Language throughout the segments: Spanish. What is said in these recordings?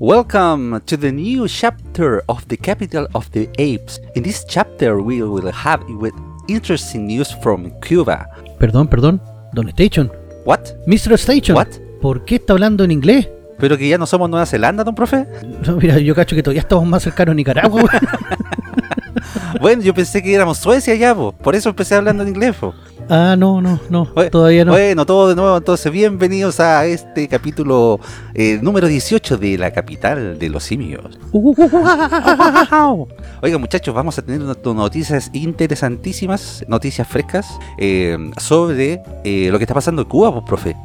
Welcome to the new chapter of the capital of the apes. In this chapter, we will have with interesting news from Cuba. Perdón, perdón. Don Station. What? Mr. Station. What? ¿Por qué está hablando en inglés? ¿Pero que ya no somos Nueva Zelanda, don profe? No, mira, yo cacho que todavía estamos más cercanos a Nicaragua. Bueno, yo pensé que éramos Suecia ya, po. por eso empecé hablando en inglés. po. Ah, no, no, no. Todavía no. Bueno, todo de nuevo, entonces bienvenidos a este capítulo eh, número 18 de la capital de los simios. Oiga muchachos, vamos a tener noticias interesantísimas, noticias frescas eh, sobre eh, lo que está pasando en Cuba, pues, profe.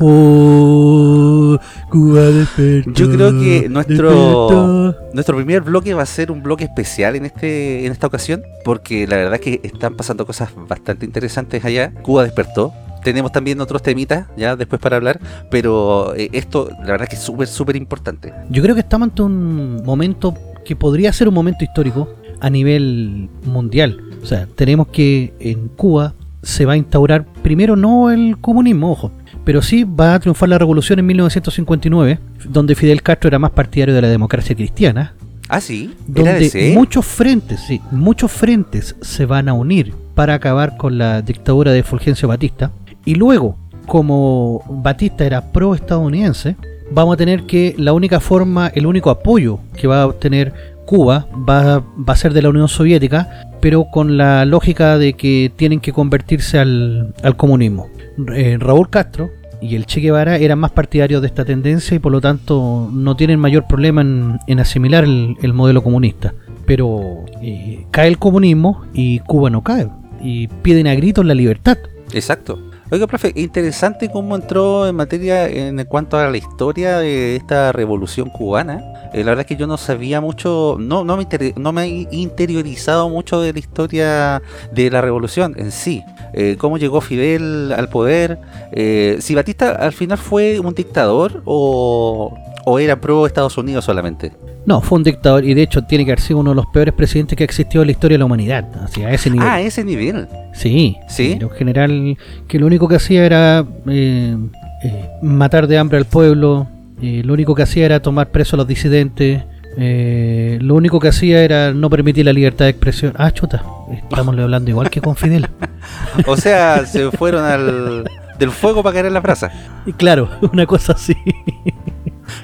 Oh, Cuba despertó, Yo creo que nuestro despertó. nuestro primer bloque va a ser un bloque especial en este en esta ocasión, porque la verdad que están pasando cosas bastante interesantes allá. Cuba despertó. Tenemos también otros temitas ya después para hablar, pero eh, esto la verdad que es súper súper importante. Yo creo que estamos ante un momento que podría ser un momento histórico a nivel mundial. O sea, tenemos que en Cuba se va a instaurar primero no el comunismo, ojo, pero sí va a triunfar la revolución en 1959, donde Fidel Castro era más partidario de la democracia cristiana, Ah, sí, era donde muchos frentes, sí, muchos frentes se van a unir para acabar con la dictadura de Fulgencio Batista. Y luego, como Batista era pro-estadounidense, vamos a tener que la única forma, el único apoyo que va a obtener Cuba va, va a ser de la Unión Soviética, pero con la lógica de que tienen que convertirse al, al comunismo. Eh, Raúl Castro y el Che Guevara eran más partidarios de esta tendencia y por lo tanto no tienen mayor problema en, en asimilar el, el modelo comunista. Pero eh, cae el comunismo y Cuba no cae. Y piden a gritos la libertad. Exacto. Oiga, profe, interesante cómo entró en materia en cuanto a la historia de esta revolución cubana. Eh, la verdad es que yo no sabía mucho, no, no, me, no me he interiorizado mucho de la historia de la revolución en sí. Eh, cómo llegó Fidel al poder. eh, si Batista al final fue un dictador o, o era pro Estados Unidos solamente. No, fue un dictador y de hecho tiene que haber sido uno de los peores presidentes que ha existido en la historia de la humanidad. Así, a ese nivel. Ah, a ese nivel. Sí, ¿Sí? Era un general que lo único que hacía era eh, eh, matar de hambre al pueblo, eh, lo único que hacía era tomar preso a los disidentes, eh, lo único que hacía era no permitir la libertad de expresión. Ah, chuta, estamos hablando igual que con Fidel. O sea, se fueron al, del fuego para caer en la brasa. Y claro, una cosa así.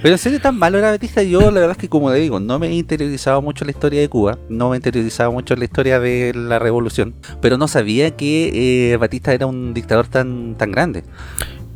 Pero en serio tan malo era Batista, yo la verdad es que como le digo, no me he interiorizado mucho la historia de Cuba, no me he interiorizado mucho la historia de la revolución, pero no sabía que eh, Batista era un dictador tan, tan grande.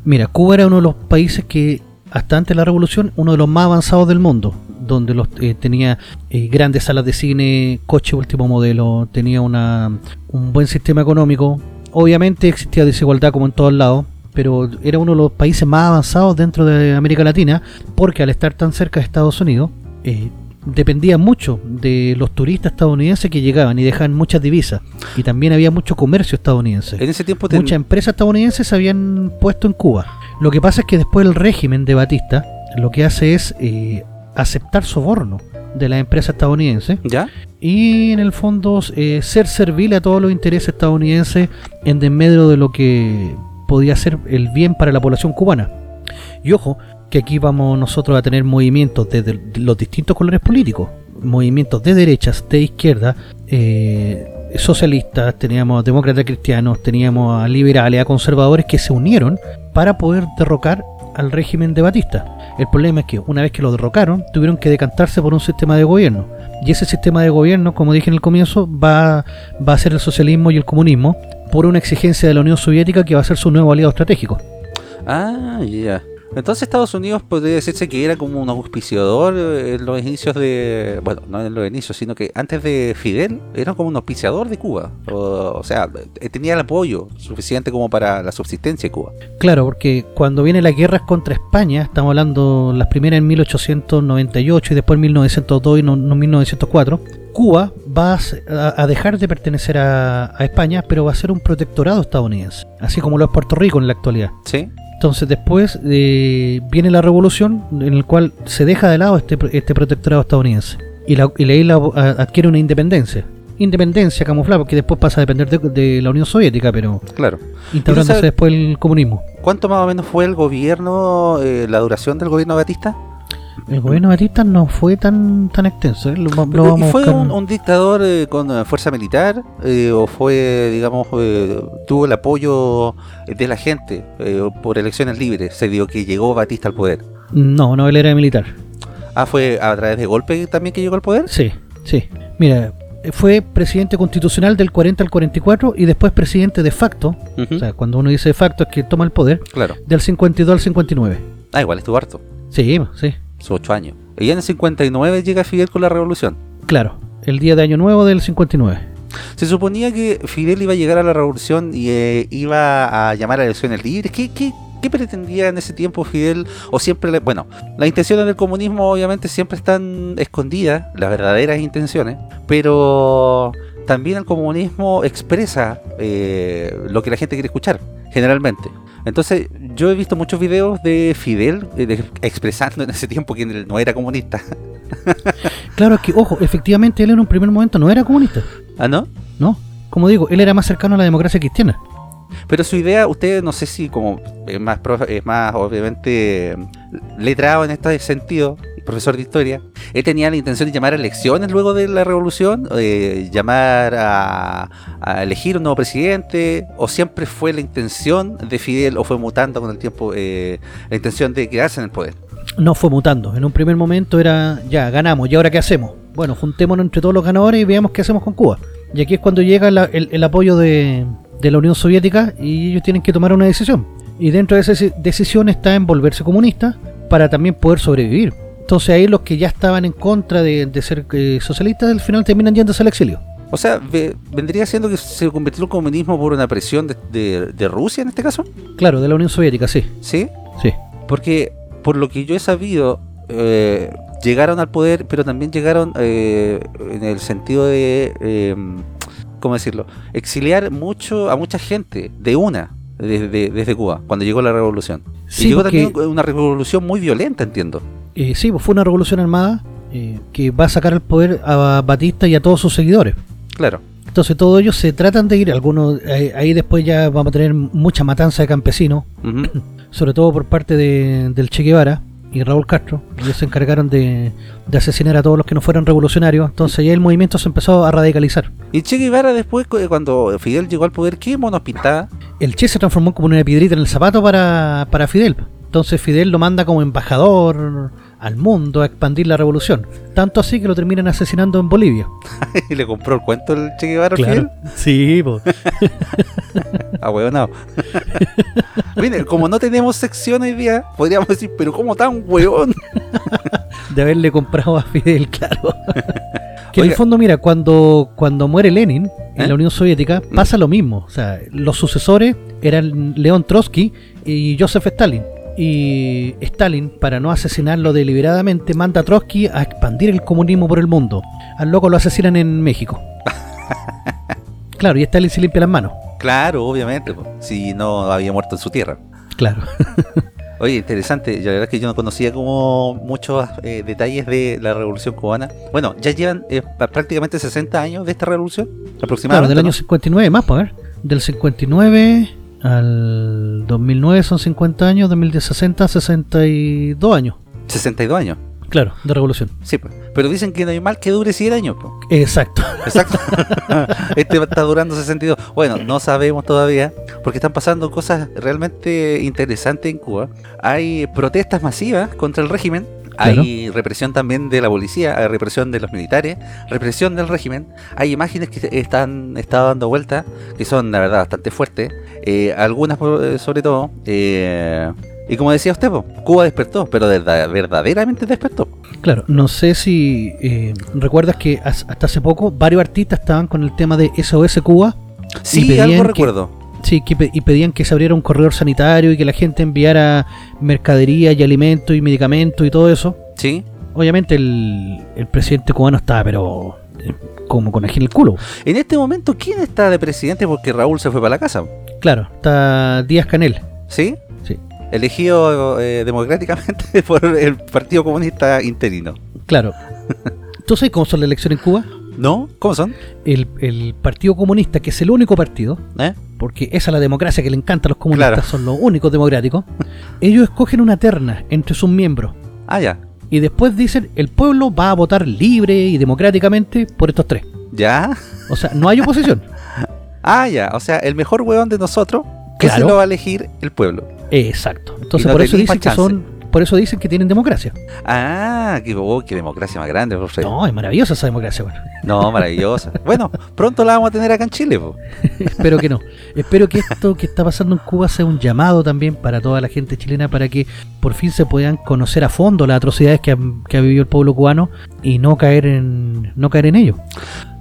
Mira, Cuba era uno de los países que hasta antes de la revolución, uno de los más avanzados del mundo, donde los, eh, tenía eh, grandes salas de cine, coche último modelo, tenía una, un buen sistema económico. Obviamente existía desigualdad como en todos lados, pero era uno de los países más avanzados dentro de América Latina, porque al estar tan cerca de Estados Unidos, eh, dependía mucho de los turistas estadounidenses que llegaban y dejaban muchas divisas. Y también había mucho comercio estadounidense. En ese tiempo ten- Muchas empresas estadounidenses se habían puesto en Cuba. Lo que pasa es que después el régimen de Batista lo que hace es eh, aceptar soborno de las empresas estadounidenses ¿Ya? y en el fondo eh, ser servil a todos los intereses estadounidenses en desmedro de lo que podía ser el bien para la población cubana. Y ojo, que aquí vamos nosotros a tener movimientos de los distintos colores políticos, movimientos de derechas, de izquierda, eh, socialistas, teníamos demócratas cristianos, teníamos a liberales, a conservadores que se unieron para poder derrocar al régimen de Batista. El problema es que una vez que lo derrocaron, tuvieron que decantarse por un sistema de gobierno. Y ese sistema de gobierno, como dije en el comienzo, va, va a ser el socialismo y el comunismo por una exigencia de la Unión Soviética que va a ser su nuevo aliado estratégico. Ah, ya. Entonces Estados Unidos podría decirse que era como un auspiciador eh, en los inicios de... Bueno, no en los inicios, sino que antes de Fidel era como un auspiciador de Cuba. O, o sea, eh, tenía el apoyo suficiente como para la subsistencia de Cuba. Claro, porque cuando vienen las guerras contra España, estamos hablando las primeras en 1898 y después en 1902 y no, no 1904, Cuba va a- a dejar de pertenecer a, a España, pero va a ser un protectorado estadounidense, así como lo es Puerto Rico en la actualidad. ¿Sí? Entonces después eh, viene la revolución en el cual se deja de lado este, este protectorado estadounidense y la, y la isla a- adquiere una independencia. Independencia camuflada porque después pasa a depender de, de la Unión Soviética, pero Claro. instaurándose después el comunismo. ¿Cuánto más o menos fue el gobierno, eh, la duración del gobierno de Batista? El gobierno de Batista no fue tan tan extenso. ¿eh? Lo, lo Pero, vamos ¿Y a fue un, un dictador eh, con fuerza militar eh, o fue, digamos, eh, tuvo el apoyo de la gente por elecciones libres? Se dio que llegó Batista al poder. No, no, él era militar. Ah, fue a través de golpe también que llegó al poder. Sí, sí. Mira, fue presidente constitucional del 40 al 44 y después presidente de facto. O sea, cuando uno dice de facto es que toma el poder Claro. del 52 al 59. Ah, igual estuvo harto, Sí, sí, sus ocho años. Y en el 59 llega Fidel con la revolución. claro. El día de Año Nuevo del 59. Se suponía que Fidel iba a llegar a la revolución y eh, iba a llamar a elecciones libres. ¿Qué, qué, qué pretendía en ese tiempo Fidel? O siempre, le- bueno, las intenciones del comunismo obviamente siempre están escondidas, las verdaderas intenciones, pero también el comunismo expresa eh, lo que la gente quiere escuchar, generalmente. Entonces, yo he visto muchos videos de Fidel eh, de- expresando en ese tiempo que él no era comunista. Claro, es que, ojo, efectivamente él en un primer momento no era comunista, ¿Ah, no? ¿no? Como digo, él era más cercano a la democracia cristiana. Pero su idea, usted no sé si como es más, es más obviamente letrado en este sentido, profesor de historia, él tenía la intención de llamar a elecciones luego de la revolución, eh, llamar a, elegir un nuevo presidente, o siempre fue la intención de Fidel, o fue mutando con el tiempo eh, la intención de quedarse en el poder. No fue mutando. En un primer momento era, ya, ganamos, ¿y ahora qué hacemos? Bueno, juntémonos entre todos los ganadores y veamos qué hacemos con Cuba. Y aquí es cuando llega el, apoyo de, de la Unión Soviética y ellos tienen que tomar una decisión. Y dentro de esa deci- decisión está en volverse comunista para también poder sobrevivir. Entonces ahí los que ya estaban en contra de, de ser eh, socialistas al final terminan yéndose al exilio. O sea, ve- vendría siendo que se convirtió el comunismo por una presión de, de- de Rusia en este caso, Claro, de la Unión Soviética, sí. ¿sí? Sí. Porque, por lo que yo he sabido, eh, llegaron al poder, pero también llegaron eh, en el sentido de, eh, ¿cómo decirlo? Exiliar mucho a mucha gente de una, desde, desde Cuba, cuando llegó la revolución. Sí, y llegó porque- también una revolución muy violenta, entiendo. Eh, sí, pues fue una revolución armada eh, que va a sacar al poder a Batista y a todos sus seguidores. Claro. Entonces todos ellos se tratan de ir, algunos eh, ahí después ya vamos a tener mucha matanza de campesinos, sobre todo por parte de- del Che Guevara y Raúl Castro. Ellos se encargaron de, de asesinar a todos los que no fueran revolucionarios. Entonces ya el movimiento se empezó a radicalizar. Y Che Guevara después, cu- cuando Fidel llegó al poder, ¿qué monos pintaba? El Che se transformó como una piedrita en el zapato para, para Fidel. Entonces Fidel lo manda como embajador al mundo a expandir la revolución. Tanto así que lo terminan asesinando en Bolivia. y le compró el cuento el Che Guevara al Fidel. Sí, pues. Ah, huevonao. Mire, como no tenemos sección hoy día, podríamos decir, pero ¿cómo tan huevón? de haberle comprado a Fidel, claro. que en el fondo, mira, cuando, cuando muere Lenin en ¿Eh? la Unión Soviética, pasa lo mismo. O sea, los sucesores eran León Trotsky y Joseph Stalin. Y Stalin, para no asesinarlo deliberadamente, manda a Trotsky a expandir el comunismo por el mundo. Al loco lo asesinan en México. Claro, y Stalin se limpia las manos. Claro, obviamente, si no había muerto en su tierra. Claro. Oye, interesante, la verdad es que yo no conocía como muchos eh, detalles de la revolución cubana. Bueno, ya llevan eh, prácticamente 60 años de esta revolución, Claro, aproximadamente. del año ¿no? 59 más, pues, a ver. Del 59 al 2009 son 50 años, 2060, 62 años. 62 años. Claro, de revolución. Sí, pues. pero dicen que no hay mal que dure 100 años. po. Exacto. Exacto. este está durando 62. Bueno, no sabemos todavía, porque están pasando cosas realmente interesantes en Cuba. Hay protestas masivas contra el régimen. Hay represión también de la policía, hay represión de los militares, represión del régimen. Hay imágenes que están están dando vuelta, que son la verdad bastante fuertes. Eh, algunas eh, sobre todo. eh, y como decía usted, po, Cuba despertó, pero de verdad- verdaderamente despertó. Claro, no sé si eh, recuerdas que as- hasta hace poco varios artistas estaban con el tema de SOS Cuba. Sí, algo que- recuerdo. Sí, que pe- y pedían que se abriera un corredor sanitario y que la gente enviara mercadería y alimentos y medicamentos y todo eso. Sí. Obviamente el, el presidente cubano estaba, pero eh, como con en el culo. En este momento, ¿quién está de presidente? Porque Raúl se fue para la casa. Claro, está Díaz Canel. ¿Sí? Sí. Elegido eh, democráticamente por el Partido Comunista Interino. Claro. ¿Tú sabes cómo son las elecciones en Cuba? ¿No? ¿Cómo son? El, el Partido Comunista, que es el único partido, ¿Eh? porque esa es la democracia que le encanta a los comunistas, Claro. son los únicos democráticos, ellos escogen una terna entre sus miembros. Ah, ya. y después dicen el pueblo va a votar libre y democráticamente por estos tres. ¿Ya? O sea, no hay oposición. ah, ya. O sea, el mejor hueón de nosotros, que se Claro. lo va a elegir el pueblo. Exacto. Entonces no por eso dicen que son, por eso dicen que tienen democracia. Ah, qué, oh, qué democracia más grande, profe. No, es maravillosa esa democracia, bueno. No, maravillosa. bueno, pronto la vamos a tener acá en Chile, po. Espero que no. Espero que esto que está pasando en Cuba sea un llamado también para toda la gente chilena para que por fin se puedan conocer a fondo las atrocidades que ha, que ha vivido el pueblo cubano y no caer en no caer en ello.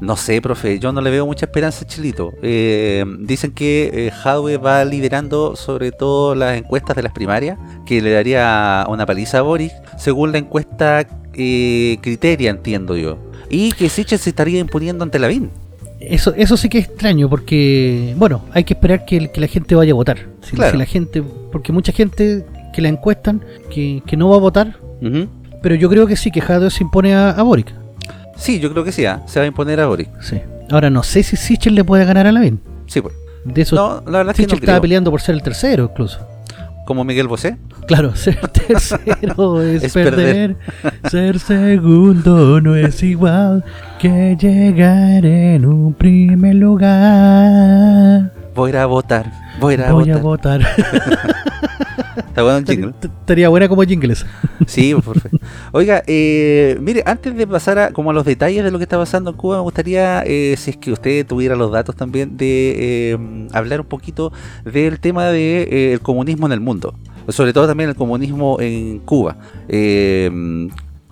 No sé, profe, yo no le veo mucha esperanza a Chilito. Eh, dicen que eh, Jadwe va liderando sobre todo las encuestas de las primarias, que le daría una paliza a Boris, según la encuesta eh, Criteria, entiendo yo. Y que Sichel se estaría imponiendo ante Lavín. Eso, eso sí que es extraño porque, bueno, hay que esperar que, la gente vaya a votar. Si, Claro. si la gente, porque mucha gente que la encuestan que, que no va a votar, pero yo creo que sí, que Jadwe se impone a, a Boric. Sí, yo creo que sí, ¿ah? se va a imponer a Boris. Sí. Ahora no sé si Sichel le puede ganar a Lavín. Sí, pues. De eso No, la verdad es que no estaba creo. peleando por ser el tercero incluso. Como Miguel Bosé. Claro, ser tercero es, Es perder. Ser segundo no es igual que llegar en un primer lugar. Voy a ir a votar. Voy a votar. Está bueno el jingle. Estaría buena como jingles. Sí, por favor. Oiga, eh, mire, antes de pasar a, como a los detalles de lo que está pasando en Cuba, me gustaría, eh, si es que usted tuviera los datos también, de eh, hablar un poquito del tema del de, eh, el comunismo en el mundo. Sobre todo también el comunismo en Cuba.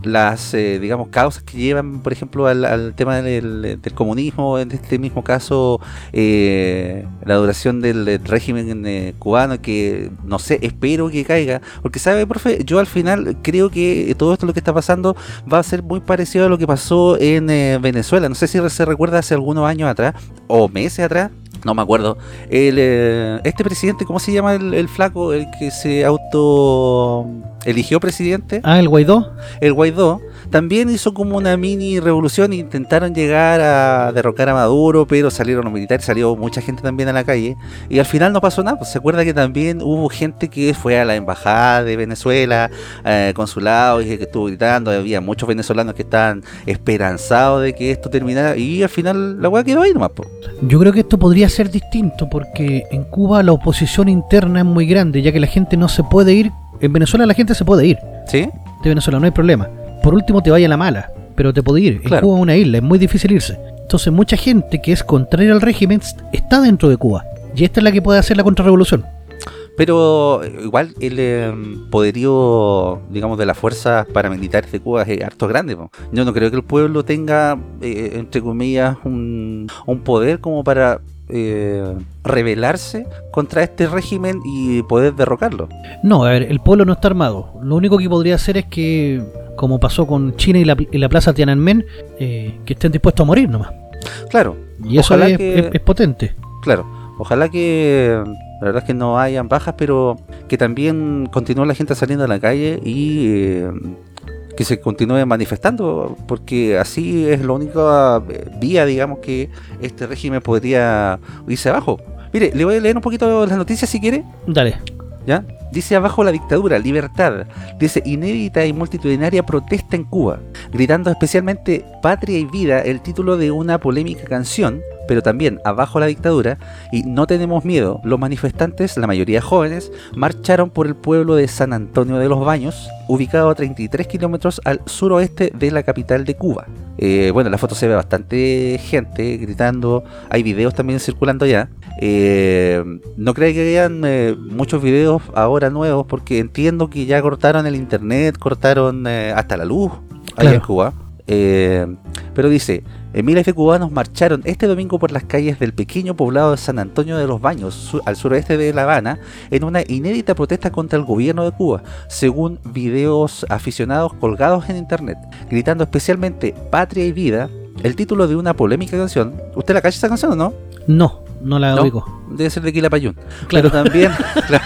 Las, eh, digamos, causas que llevan, por ejemplo, al, tema del, comunismo, en este mismo caso, eh, la duración del, régimen eh, cubano, que no sé, espero que caiga, porque sabe, profe, yo al final creo que todo esto lo que está pasando va a ser muy parecido a lo que pasó en eh, Venezuela, no sé si se recuerda hace algunos años atrás, o meses atrás, no me acuerdo. El, eh, este presidente, ¿cómo se llama el flaco? El que se auto eligió presidente. Ah, el Guaidó. El Guaidó también hizo como una mini revolución intentaron llegar a derrocar a Maduro, pero salieron los militares, salió mucha gente también a la calle y al final no pasó nada. Pues se acuerda que también hubo gente que fue a la embajada de Venezuela, eh, consulado, y que estuvo gritando, había muchos venezolanos que estaban esperanzados de que esto terminara y al final la weá quedó ahí nomás. po. Yo creo que esto podría ser distinto porque en Cuba la oposición interna es muy grande, ya que la gente no se puede ir. En Venezuela la gente se puede ir. ¿Sí? de Venezuela, no hay problema. Por último te vaya la mala, pero te puede ir. En. Cuba es una isla, es muy difícil irse. Entonces mucha gente que es contraria al régimen está dentro de Cuba. Y esta es la que puede hacer la contrarrevolución. Pero igual el eh, poderío, digamos, de las fuerzas paramilitares de Cuba es harto grande. po. Yo no creo que el pueblo tenga, eh, entre comillas, un, un poder como para eh, rebelarse contra este régimen y poder derrocarlo. No, a ver, el pueblo no está armado. Lo único que podría hacer es que, como pasó con China y la, y la plaza Tiananmen, eh, que estén dispuestos a morir nomás. Claro, Y eso Ojalá es, que- es- es potente. claro. Ojalá que, la verdad es que no hayan bajas, pero que también continúe la gente saliendo a la calle y eh, que se continúe manifestando, porque así es la única eh, vía, digamos, que este régimen podría irse abajo. Mire, le voy a leer un poquito las noticias si quiere. Dale. ¿Ya? Dice abajo la dictadura, libertad. Dice inédita y multitudinaria protesta en Cuba, gritando especialmente patria y vida, el título de una polémica canción, pero también abajo la dictadura y no tenemos miedo. Los manifestantes, la mayoría jóvenes, marcharon por el pueblo de San Antonio de los Baños, ubicado a 33 kilómetros al suroeste de la capital de Cuba. Eh, bueno, en la foto se ve bastante gente gritando, hay videos también circulando ya. Eh, no creo que hayan eh, muchos videos ahora nuevos porque entiendo que ya cortaron el internet, cortaron hasta la luz allá en. Cuba. Pero dice, miles de cubanos marcharon este domingo por las calles del pequeño poblado de San Antonio de los Baños, su- al suroeste de La Habana, en una inédita protesta contra el gobierno de Cuba, según videos aficionados colgados en internet, gritando especialmente Patria y Vida, el título de una polémica canción. ¿Usted la cacha esa canción o no? No, no la No. oigo. Debe ser de Quilapayún. Claro. Pero también, claro.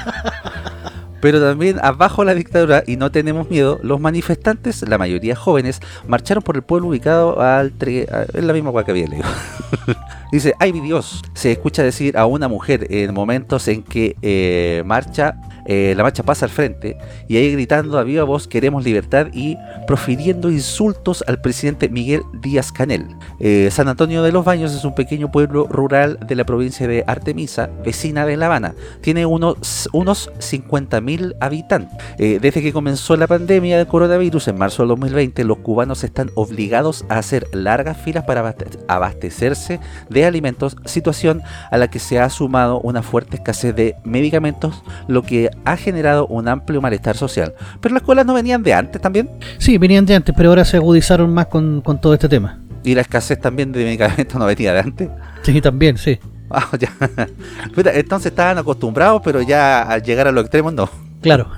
Pero también abajo la dictadura y no tenemos miedo, los manifestantes, la mayoría jóvenes, marcharon por el pueblo ubicado al tre- es la misma hueá que había leído. Dice, ay mi Dios, se escucha decir a una mujer en momentos en que eh, marcha eh, la marcha pasa al frente y ahí gritando a viva voz queremos libertad y profiriendo insultos al presidente Miguel Díaz Canel. Eh, San Antonio de los Baños es un pequeño pueblo rural de la provincia de Artemisa, vecina de La Habana. Tiene unos, unos 50.000 habitantes. Eh, desde que comenzó la pandemia del coronavirus en marzo del 2020, los cubanos están obligados a hacer largas filas para abastecerse de alimentos, situación a la que se ha sumado una fuerte escasez de medicamentos, lo que ha generado un amplio malestar social. Pero las colas no venían de antes también. Sí, venían de antes, pero ahora se agudizaron más con, con todo este tema. Y la escasez también de medicamentos no venía de antes. Sí, también, sí. Ah, ya. Entonces estaban acostumbrados, pero ya al llegar a los extremos no. Claro.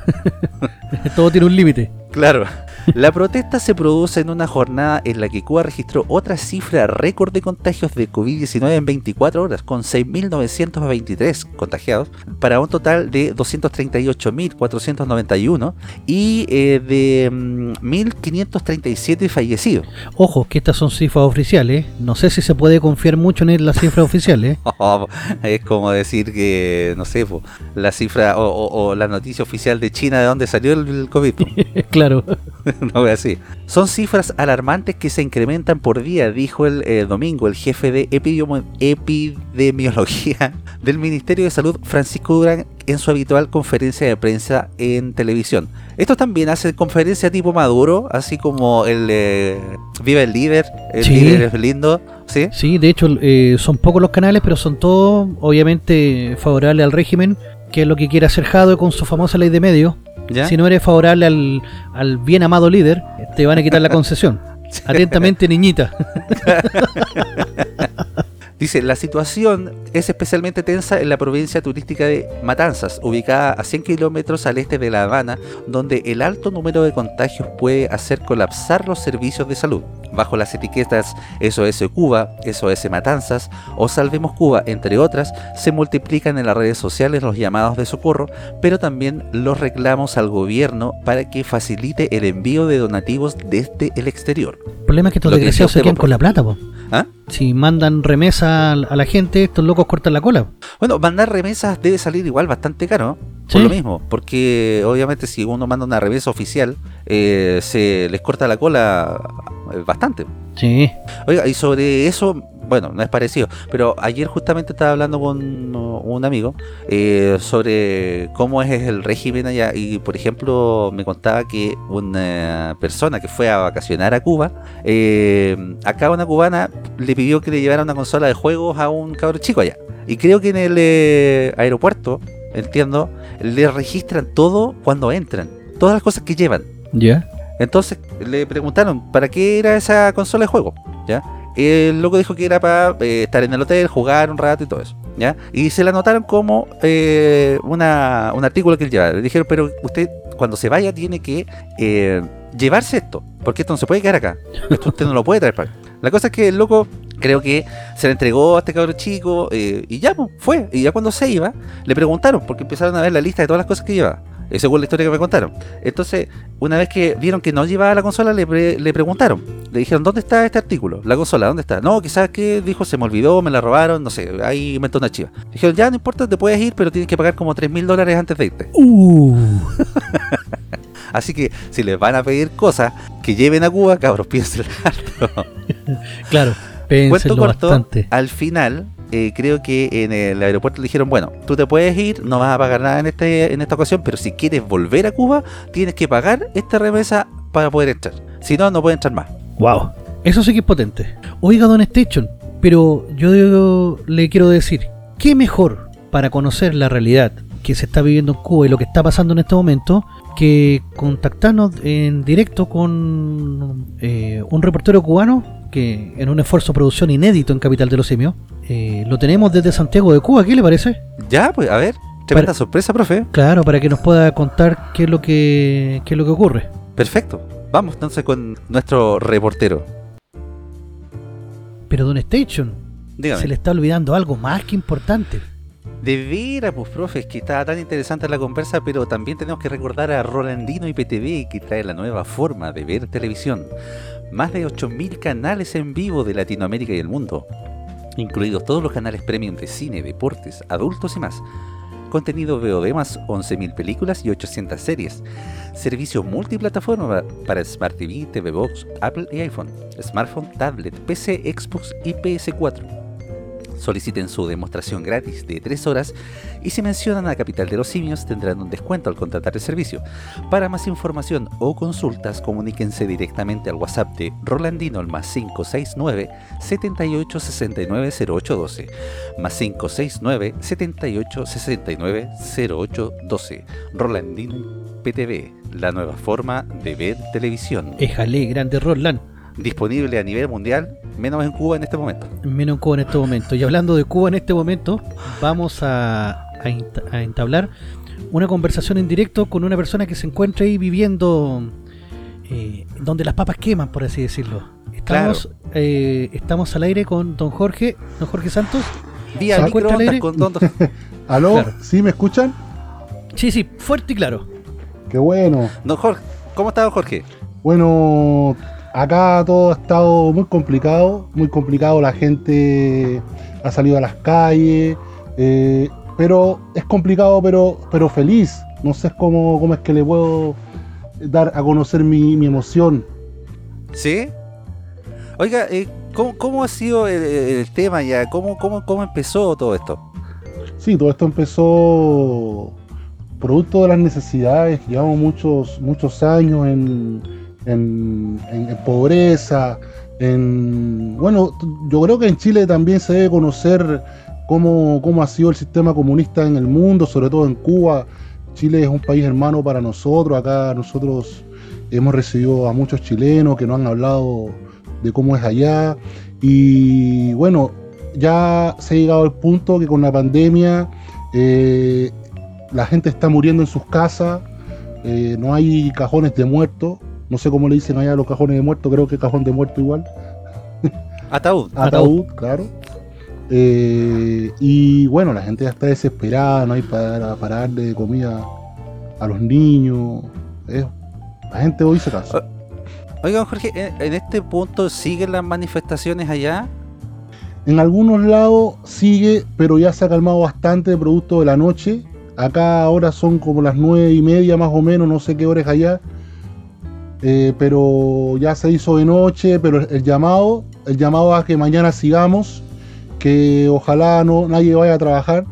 todo tiene un límite. Claro. La protesta se produce en una jornada en la que Cuba registró otra cifra récord de contagios de COVID-19 en 24 horas, con 6.923 contagiados, para un total de 238.491 y eh, de 1.537 mm, fallecidos. Ojo, que estas son cifras oficiales. No sé si se puede confiar mucho en las cifras oficiales. Oh, es como decir que, no sé, la cifra o, la noticia oficial de China de dónde salió el COVID. claro. no voy así. Son cifras alarmantes que se incrementan por día, dijo el eh, domingo el jefe de epidemiología del Ministerio de Salud, Francisco Durán, en su habitual conferencia de prensa en televisión. Esto también hace conferencia tipo Maduro, así como el eh, Viva el líder, el líder es lindo. ¿Sí? sí, de hecho eh, son pocos los canales, pero son todos obviamente favorables al régimen, que es lo que quiere hacer Jado con su famosa ley de medios si no eres favorable al, bien amado líder, te van a quitar la concesión. Atentamente, niñita. Dice, la situación es especialmente tensa en la provincia turística de Matanzas, ubicada a 100 kilómetros al este de La Habana, donde el alto número de contagios puede hacer colapsar los servicios de salud. Bajo las etiquetas SOS Cuba, SOS Matanzas o Salvemos Cuba, entre otras, se multiplican en las redes sociales los llamados de socorro, pero también los reclamos al gobierno para que facilite el envío de donativos desde el exterior. El problema es que estos desgraciados se quedan con la plata, ¿Ah? Si mandan remesa a la gente, estos locos cortan la cola. Bueno, mandar remesas debe salir igual bastante caro. Por lo mismo, porque obviamente si uno manda una remesa oficial, eh, se les corta la cola eh, bastante. Sí. Oiga, y sobre eso, bueno, no es parecido, pero ayer justamente estaba hablando con un amigo eh, sobre cómo es el régimen allá y por ejemplo me contaba que una persona que fue a vacacionar a Cuba, eh, acá una cubana le pidió que le llevara una consola de juegos a un cabrón chico allá. Y creo que en el eh, aeropuerto, entiendo, le registran todo cuando entran, todas las cosas que llevan. Ya. Entonces le preguntaron, ¿para qué era esa consola de juego? ¿Ya? El loco dijo que era para eh, estar en el hotel, jugar un rato y todo eso. ¿ya? Y se la anotaron como eh, una, un artículo que él llevaba. Le dijeron, pero usted cuando se vaya tiene que eh, llevarse esto, porque esto no se puede quedar acá. Esto usted no lo puede traer para acá. La cosa es que el loco creo que se le entregó a este cabrón chico y ya pues, fue. Y ya cuando se iba, le preguntaron, porque empezaron a ver la lista de todas las cosas que llevaba. Esa fue la historia que me contaron. Entonces, una vez que vieron que no llevaba la consola, le, le preguntaron. Le dijeron, ¿dónde está este artículo? La consola, ¿dónde está? No, quizás que dijo, se me olvidó, me la robaron, no sé, ahí inventó una chiva. Dijeron, ya no importa, te puedes ir, pero tienes que pagar como 3 mil dólares antes de irte. Uh. Así que si les van a pedir cosas que lleven a Cuba, cabros, piensen claro, Cuento bastante. Al final, eh, creo que en el aeropuerto le dijeron, bueno, tú te puedes ir, no vas a pagar nada en, este, en esta ocasión, pero si quieres volver a Cuba, tienes que pagar esta remesa para poder entrar. Si no, no puedes entrar más. Wow, eso sí que es potente. Oiga, Don Station, pero yo le quiero decir, ¿qué mejor para conocer la realidad que se está viviendo en Cuba y lo que está pasando en este momento que contactarnos en directo con eh, un reportero cubano que en un esfuerzo de producción inédito en Capital de los Simios eh, lo tenemos desde Santiago de Cuba, ¿qué le parece? Ya, pues a ver, tremenda sorpresa, profe. Claro, para que nos pueda contar qué es lo que, qué es lo que ocurre. Perfecto, vamos entonces con nuestro reportero. Pero Don Station, se le está olvidando algo más que importante. De veras, pues, profe, es que estaba tan interesante la conversa, pero también tenemos que recordar a Rolandino y PTV que trae la nueva forma de ver televisión. Más de 8.000 canales en vivo de Latinoamérica y el mundo incluidos todos los canales premium de cine, deportes, adultos y más. contenido VOD más 11.000 películas y 800 series, servicio multiplataforma para Smart TV, TV Box, Apple y iPhone, smartphone, tablet, PC, Xbox y PS4 Soliciten su demostración gratis de 3 horas y si mencionan a Capital de los Simios tendrán un descuento al contratar el servicio. Para más información o consultas, comuníquense directamente al WhatsApp de Rolandino al más 569 7869 0812 más 569 7869 0812 Rolandino PTV, la nueva forma de ver televisión. Éjale, grande Roland disponible a nivel mundial, menos en Cuba en este momento. Menos en Cuba en este momento. Y hablando de Cuba en este momento, vamos a, entablar una conversación en directo con una persona que se encuentra ahí viviendo eh, donde las papas queman, por así decirlo. Estamos, eh, estamos al aire con don Jorge, don Jorge Santos. Vía al con don... ¿Aló? ¿Sí me escuchan? Sí, sí, fuerte y claro. Qué bueno. Don Jorge, ¿cómo está don Jorge? Bueno, Acá todo ha estado muy complicado, muy complicado, la gente ha salido a las calles, eh, pero es complicado pero, pero feliz. No sé cómo, cómo es que le puedo dar a conocer mi, emoción. ¿Sí? Oiga, eh, ¿cómo, ha sido el, tema ya? ¿Cómo, cómo, ¿Cómo empezó todo esto? Sí, todo esto empezó producto de las necesidades. Llevamos muchos, muchos años en, en, pobreza, en... Bueno, yo creo que en Chile también se debe conocer cómo, cómo ha sido el sistema comunista en el mundo, sobre todo en Cuba. Chile es un país hermano para nosotros, acá nosotros hemos recibido a muchos chilenos que nos han hablado de cómo es allá. Y bueno, ya se ha llegado al punto que con la pandemia eh, la gente está muriendo en sus casas, eh, no hay cajones de muertos, no sé cómo le dicen allá a los cajones de muerto, creo que cajón de muerto igual. Ataúd. Ataúd, claro. Eh, y bueno, la gente ya está desesperada, no hay para, para darle comida a los niños. la gente hoy se casa. Oigan, Jorge, ¿en este punto siguen las manifestaciones allá? En algunos lados sigue, pero ya se ha calmado bastante producto de la noche. Acá ahora son como las nueve y media más o menos, no sé qué horas allá. Eh, pero ya se hizo de noche, pero el llamado, el llamado a que mañana sigamos, que ojalá no nadie vaya a trabajar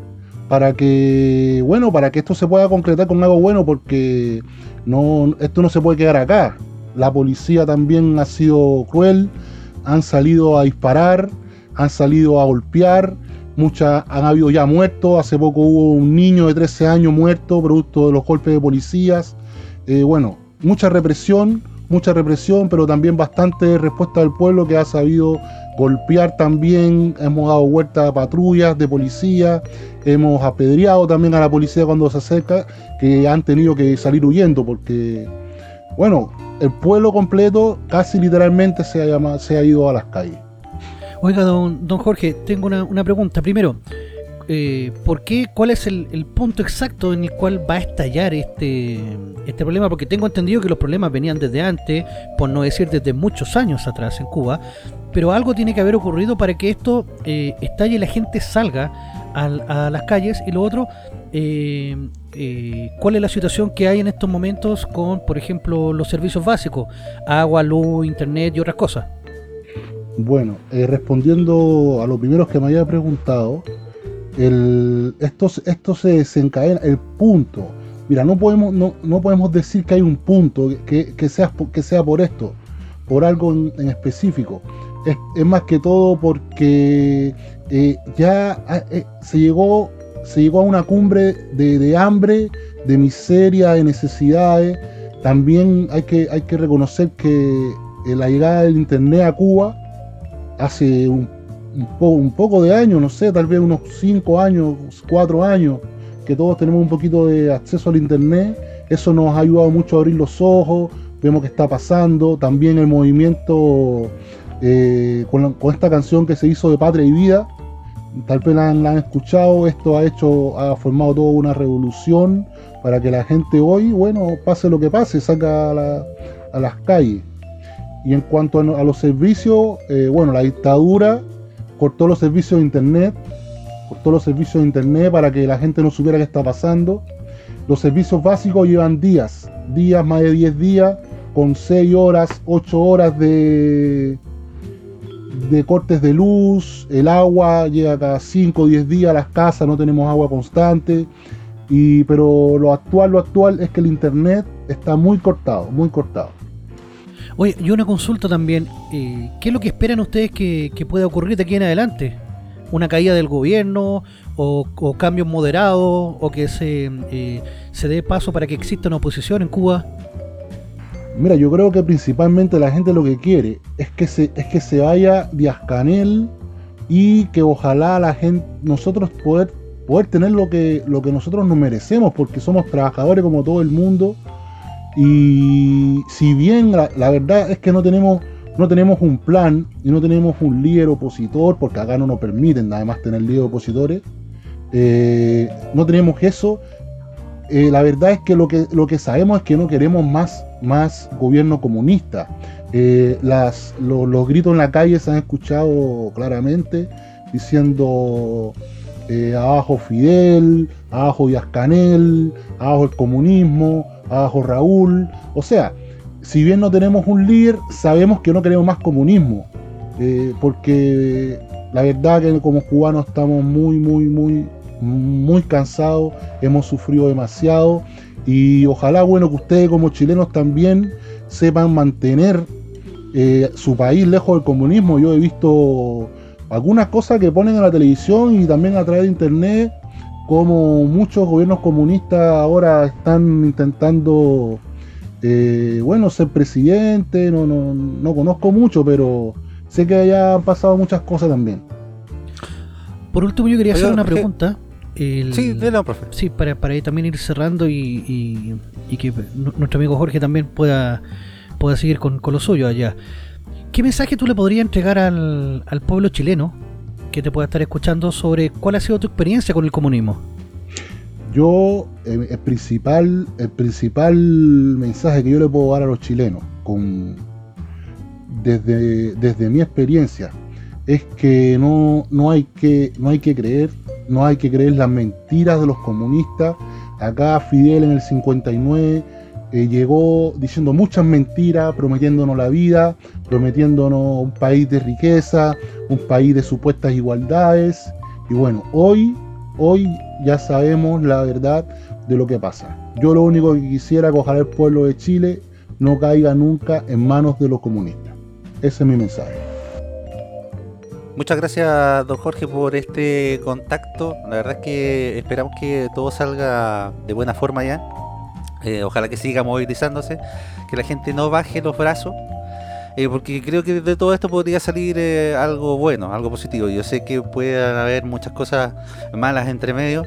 para que, bueno, para que esto se pueda concretar con algo bueno, porque no, esto no se puede quedar acá. La policía también ha sido cruel, han salido a disparar, han salido a golpear, muchas han habido ya muertos, hace poco hubo un niño de 13 años muerto producto de los golpes de policías. Eh, bueno, mucha represión, mucha represión, pero también bastante respuesta del pueblo que ha sabido golpear también, hemos dado vuelta a patrullas de policía, hemos apedreado también a la policía cuando se acerca, que han tenido que salir huyendo porque, bueno, el pueblo completo casi literalmente se ha, se ha ido a las calles. Oiga, don, don Jorge, tengo una, una pregunta. Primero, eh, ¿por qué? ¿Cuál es el, punto exacto en el cual va a estallar este, este problema? Porque tengo entendido que los problemas venían desde antes, por no decir desde muchos años atrás en Cuba, pero algo tiene que haber ocurrido para que esto eh, estalle y la gente salga a, las calles. Y lo otro, eh, ¿cuál es la situación que hay en estos momentos con, por ejemplo, los servicios básicos? Agua, luz, internet y otras cosas. Bueno, respondiendo a los primeros que me había preguntado, esto, esto se desencadena, el punto. Mira, no podemos, no, no podemos decir que hay un punto que, que, sea, que sea por esto, por algo en, específico. Es, más que todo porque eh, ya ah, eh, se, llegó, se llegó a una cumbre de, hambre, de miseria, de necesidades. También hay que, hay que reconocer que eh, la llegada del Internet a Cuba hace un un, poco de años, no sé, tal vez unos 5 años, 4 años, que todos tenemos un poquito de acceso al internet, eso nos ha ayudado mucho a abrir los ojos, vemos qué está pasando, también el movimiento eh, con, esta canción que se hizo de Patria y Vida, tal vez la han, escuchado, esto ha hecho, ha formado toda una revolución para que la gente hoy, bueno, pase lo que pase, saca a, las calles. Y en cuanto a, los servicios, eh, bueno, la dictadura cortó los servicios de internet, todos los servicios de internet para que la gente no supiera qué está pasando. Los servicios básicos llevan días, días, más de 10 días, con 6 horas, 8 horas de, de cortes de luz, el agua llega cada 5 o 10 días a las casas, no tenemos agua constante. Y, pero lo actual, lo actual es que el internet está muy cortado, muy cortado. Oye, y una consulta también, eh, ¿qué es lo que esperan ustedes que, pueda ocurrir de aquí en adelante? ¿Una caída del gobierno o, o cambios moderados o que se, eh, se dé paso para que exista una oposición en Cuba? Mira, yo creo que principalmente la gente lo que quiere es que se, es que se vaya Díaz Canel y que ojalá la gente, nosotros poder, poder tener lo que, lo que nosotros nos merecemos, porque somos trabajadores como todo el mundo. Y si bien la, verdad es que no tenemos, no tenemos un plan y no tenemos un líder opositor, porque acá no nos permiten nada más tener líderes opositores, eh, no tenemos eso. Eh, la verdad es que lo, que lo que sabemos es que no queremos más, más gobierno comunista. Eh, los gritos en la calle se han escuchado claramente diciendo abajo Fidel, abajo Díaz Canel, abajo el comunismo, abajo Raúl. O sea, si bien no tenemos un líder, sabemos que no queremos más comunismo. eh, porque la verdad que como cubanos estamos muy, muy, muy, muy cansados, hemos sufrido demasiado y ojalá, bueno, que ustedes como chilenos también sepan mantener eh, su país lejos del comunismo. Yo he visto algunas cosas que ponen en la televisión y también a través de internet, como muchos gobiernos comunistas ahora están intentando, eh, bueno, ser presidente, no, no, no conozco mucho, pero sé que allá han pasado muchas cosas también. Por último, yo quería hacer una pregunta. El- Sí, dilo, profe. Sí, para, para ahí también ir cerrando y, y- y que nu- nuestro amigo Jorge también pueda, pueda seguir con, con lo suyo allá. ¿Qué mensaje tú le podrías entregar al, al pueblo chileno que te pueda estar escuchando sobre cuál ha sido tu experiencia con el comunismo? Yo, eh, el principal, el principal mensaje que yo le puedo dar a los chilenos, con, desde, desde mi experiencia, es que no, no, hay que no hay que creer, no hay que creer las mentiras de los comunistas. Acá Fidel en el 59 eh, llegó diciendo muchas mentiras, prometiéndonos la vida, prometiéndonos un país de riqueza, un país de supuestas igualdades. Y bueno, hoy hoy ya sabemos la verdad de lo que pasa. Yo lo único que quisiera que ojalá el pueblo de Chile no caiga nunca en manos de los comunistas. Ese es mi mensaje. Muchas gracias, don Jorge, por este contacto. La verdad es que esperamos que todo salga de buena forma ya. Eh, ojalá que siga movilizándose, que la gente no baje los brazos, eh, porque creo que de todo esto podría salir eh, algo bueno, algo positivo. Yo sé que pueden haber muchas cosas malas entre medio,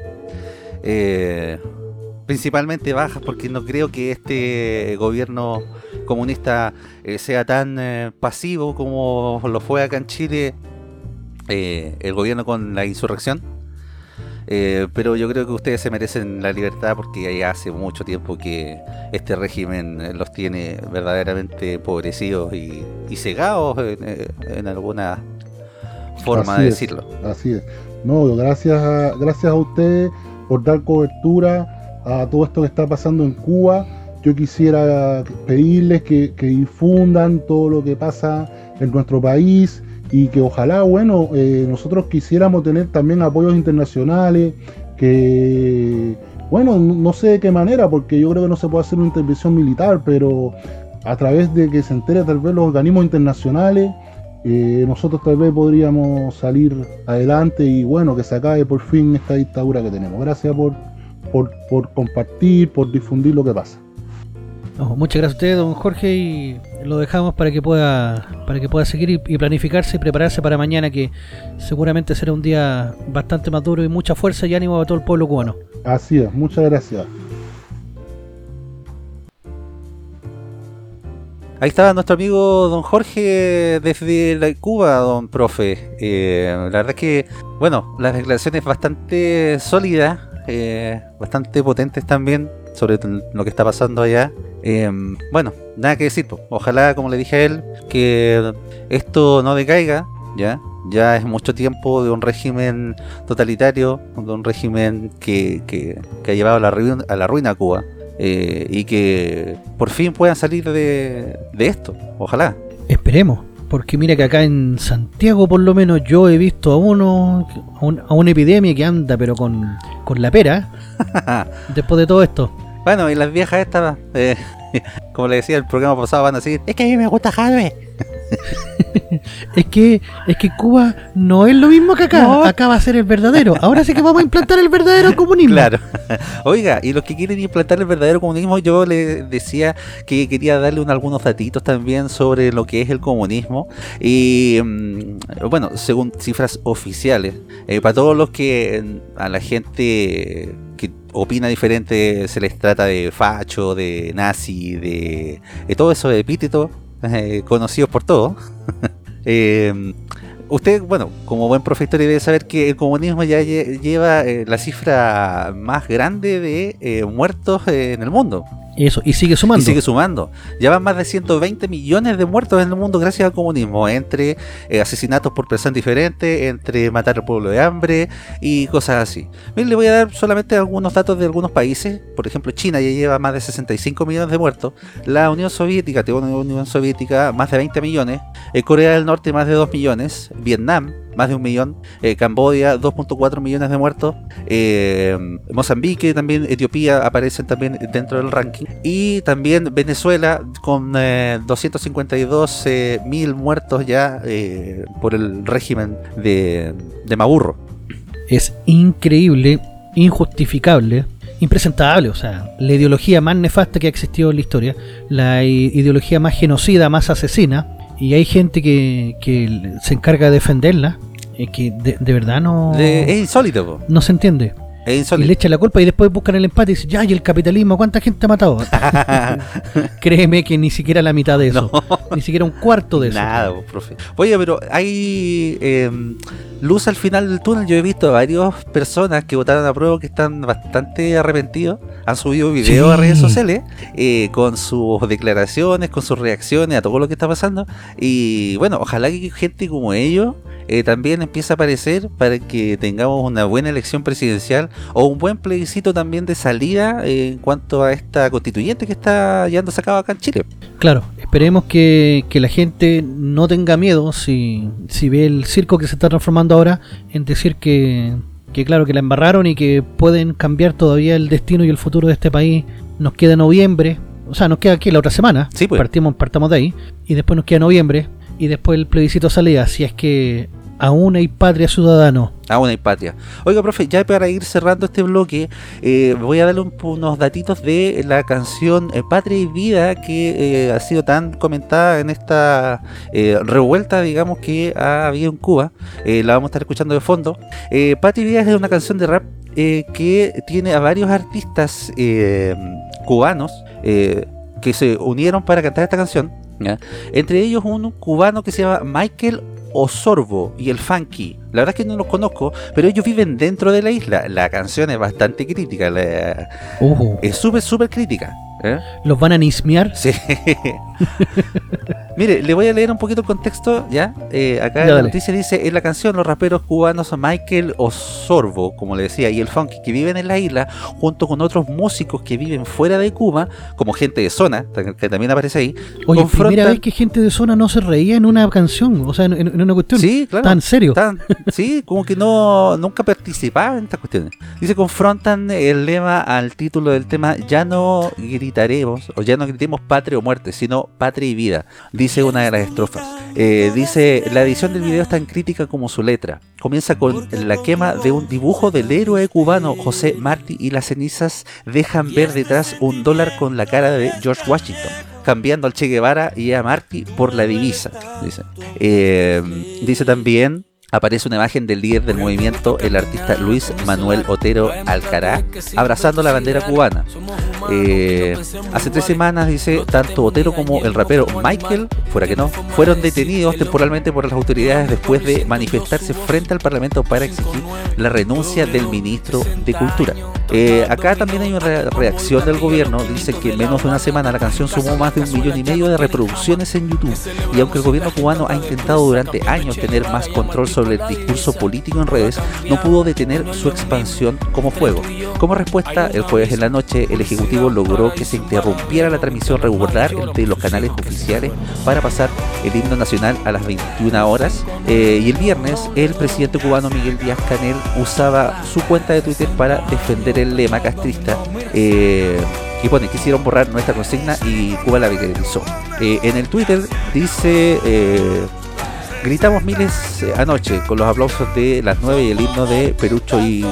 principalmente bajas, porque no creo que este gobierno comunista sea tan pasivo como lo fue acá en Chile el gobierno con la insurrección. Eh, pero yo creo que ustedes se merecen la libertad porque ya hace mucho tiempo que este régimen eh, los tiene verdaderamente empobrecidos y, y cegados en, eh, en alguna forma Así de es. decirlo. Así es. No, gracias a, gracias a ustedes por dar cobertura a todo esto que está pasando en Cuba. Yo quisiera pedirles que, que difundan todo lo que pasa en nuestro país y que ojalá, bueno, eh, nosotros quisiéramos tener también apoyos internacionales, que, bueno, no sé de qué manera, porque yo creo que no se puede hacer una intervención militar, pero a través de que se entere tal vez los organismos internacionales, eh, nosotros tal vez podríamos salir adelante y bueno, que se acabe por fin esta dictadura que tenemos. Gracias por, por, por compartir, por difundir lo que pasa. No, muchas gracias a usted, don Jorge, y lo dejamos para que pueda para que pueda seguir y, y planificarse y prepararse para mañana, que seguramente será un día bastante más duro y mucha fuerza y ánimo a todo el pueblo cubano. Así es, muchas gracias. Ahí estaba nuestro amigo don Jorge desde la Cuba, don profe. Eh, la verdad es que, bueno, las declaraciones bastante sólidas, eh, bastante potentes también sobre lo que está pasando allá. Eh, bueno, nada que decir. po. Ojalá, como le dije a él, que esto no decaiga, ¿ya? Ya es mucho tiempo de un régimen totalitario, de un régimen que, que, que ha llevado a la, ruina, a la ruina a Cuba. eh, y que por fin puedan salir de, de esto, ojalá. Esperemos. Porque mira que acá en Santiago por lo menos yo he visto a uno, a, un- a una epidemia que anda pero con, con la pera, después de todo esto. Bueno, y las viejas estas, eh, como le decía el programa pasado, van a decir, es que a mí me gusta Jadwe. Es que, es que Cuba no es lo mismo que acá, No. acá va a ser el verdadero. Ahora sí que vamos a implantar el verdadero comunismo. Claro. Oiga, y los que quieren implantar el verdadero comunismo, yo le decía que quería darle un- algunos datitos también sobre lo que es el comunismo. Y mm, bueno, según cifras oficiales, eh, para todos los que mm, a la gente que opina diferente se les trata de facho, de nazi, de, de todo eso de epítetos eh, conocidos por todos. Eh, Usted, bueno, como buen profesor debe saber que el comunismo ya lle- lleva eh, la cifra más grande de muertos en el mundo. Eso, y sigue sumando. Y sigue sumando. Ya más de 120 millones de muertos en el mundo gracias al comunismo, entre eh, asesinatos por personas diferentes, entre matar al pueblo de hambre y cosas así. Miren, le voy a dar solamente algunos datos de algunos países. Por ejemplo, China ya lleva más de 65 millones de muertos. La Unión Soviética, tengo una Unión Soviética, más de 20 millones. Eh, Corea del Norte, más de 2 millones. Vietnam, más de un millón. Eh, Camboya, 2.4 millones de muertos. Eh, Mozambique, también Etiopía aparecen también dentro del ranking. Y también Venezuela con eh, 252 eh, mil muertos ya eh, por el régimen de, de Maburro. Es increíble, injustificable, impresentable. O sea, la ideología más nefasta que ha existido en la historia, la ideología más genocida, más asesina, y hay gente que, que se encarga de defenderla, eh, que de, de verdad no, De- es insólito, po. no se entiende. es Y insólito. le echan la culpa y después buscan el empate y dicen, ya, y el capitalismo, ¿cuánta gente ha matado? Créeme que ni siquiera la mitad de eso, ni siquiera un cuarto de eso. Nada, po, profe. Oye, pero hay eh, luz al final del túnel. Yo he visto a varias personas que votaron a prueba que están bastante arrepentidos. Han subido videos Sí. a redes sociales eh, con sus declaraciones, con sus reacciones a todo lo que está pasando. Y bueno, ojalá que gente como ellos eh, también empiece a aparecer para que tengamos una buena elección presidencial o un buen plebiscito también de salida eh, en cuanto a esta constituyente que está llevándose a cabo acá en Chile. Claro, esperemos que, que la gente no tenga miedo si, si ve el circo que se está transformando ahora en decir que, que claro, que la embarraron y que pueden cambiar todavía el destino y el futuro de este país. Nos queda noviembre, o sea, nos queda aquí la otra semana, Sí, pues. partimos, partamos de ahí, y después nos queda noviembre, y después el plebiscito salida, si es que aún hay patria ciudadano. Aún hay patria. Oiga, profe, ya para ir cerrando este bloque, eh, voy a darle un- unos datitos de la canción eh, Patria y Vida que eh, ha sido tan comentada en esta revuelta, digamos, que ha habido en Cuba. La vamos a estar escuchando de fondo. Patria y Vida es una canción de rap que tiene a varios artistas cubanos que se unieron para cantar esta canción. Entre ellos un cubano que se llama Michael Osorbo y el Funky. La verdad es que no los conozco, pero ellos viven dentro de la isla. La canción es bastante crítica, la- Uh, es súper, súper crítica. ¿eh? los van a nismear. Sí. Mire, le voy a leer un poquito el contexto, ¿ya? Eh, acá Ya, en la noticia dice, en la canción los raperos cubanos Michael Osorbo, como le decía, y el Funky, que viven en la isla, junto con otros músicos que viven fuera de Cuba, como gente de zona, que también aparece ahí, Oye, confrontan- primera vez que gente de zona no se reía en una canción, o sea, en, en una cuestión Sí, claro. tan serio. Tan- sí, como que no nunca participaba en estas cuestiones. Dice, confrontan el lema al título del tema, ya no gritaremos, o ya no gritemos patria o muerte, sino patria y vida, dice una de las estrofas. Eh, dice, la edición del video es tan crítica como su letra. Comienza con la quema de un dibujo del héroe cubano José Martí y las cenizas dejan ver detrás un dólar con la cara de George Washington cambiando al Che Guevara y a Martí por la divisa. Dice, Eh, dice también aparece una imagen del líder del movimiento, el artista Luis Manuel Otero Alcará, abrazando la bandera cubana. Eh, hace tres semanas, dice, tanto Otero como el rapero Michael, fuera que no, fueron detenidos temporalmente por las autoridades después de manifestarse frente al Parlamento para exigir la renuncia del ministro de Cultura. Eh, acá también hay una reacción del gobierno, dice que en menos de una semana la canción sumó más de un millón y medio de reproducciones en YouTube y aunque el gobierno cubano ha intentado durante años tener más control sobre el discurso político en redes, no pudo detener su expansión como fuego. Como respuesta, el jueves en la noche el Ejecutivo logró que se interrumpiera la transmisión regular entre los canales oficiales para pasar el himno nacional a las 21 horas eh, y el viernes el presidente cubano Miguel Díaz Canel usaba su cuenta de Twitter para defender el lema castrista. Eh, y pone, quisieron borrar nuestra consigna y Cuba la viralizó. Eh, en el Twitter dice, eh, gritamos miles anoche con los aplausos de las 9 y el himno de Perucho y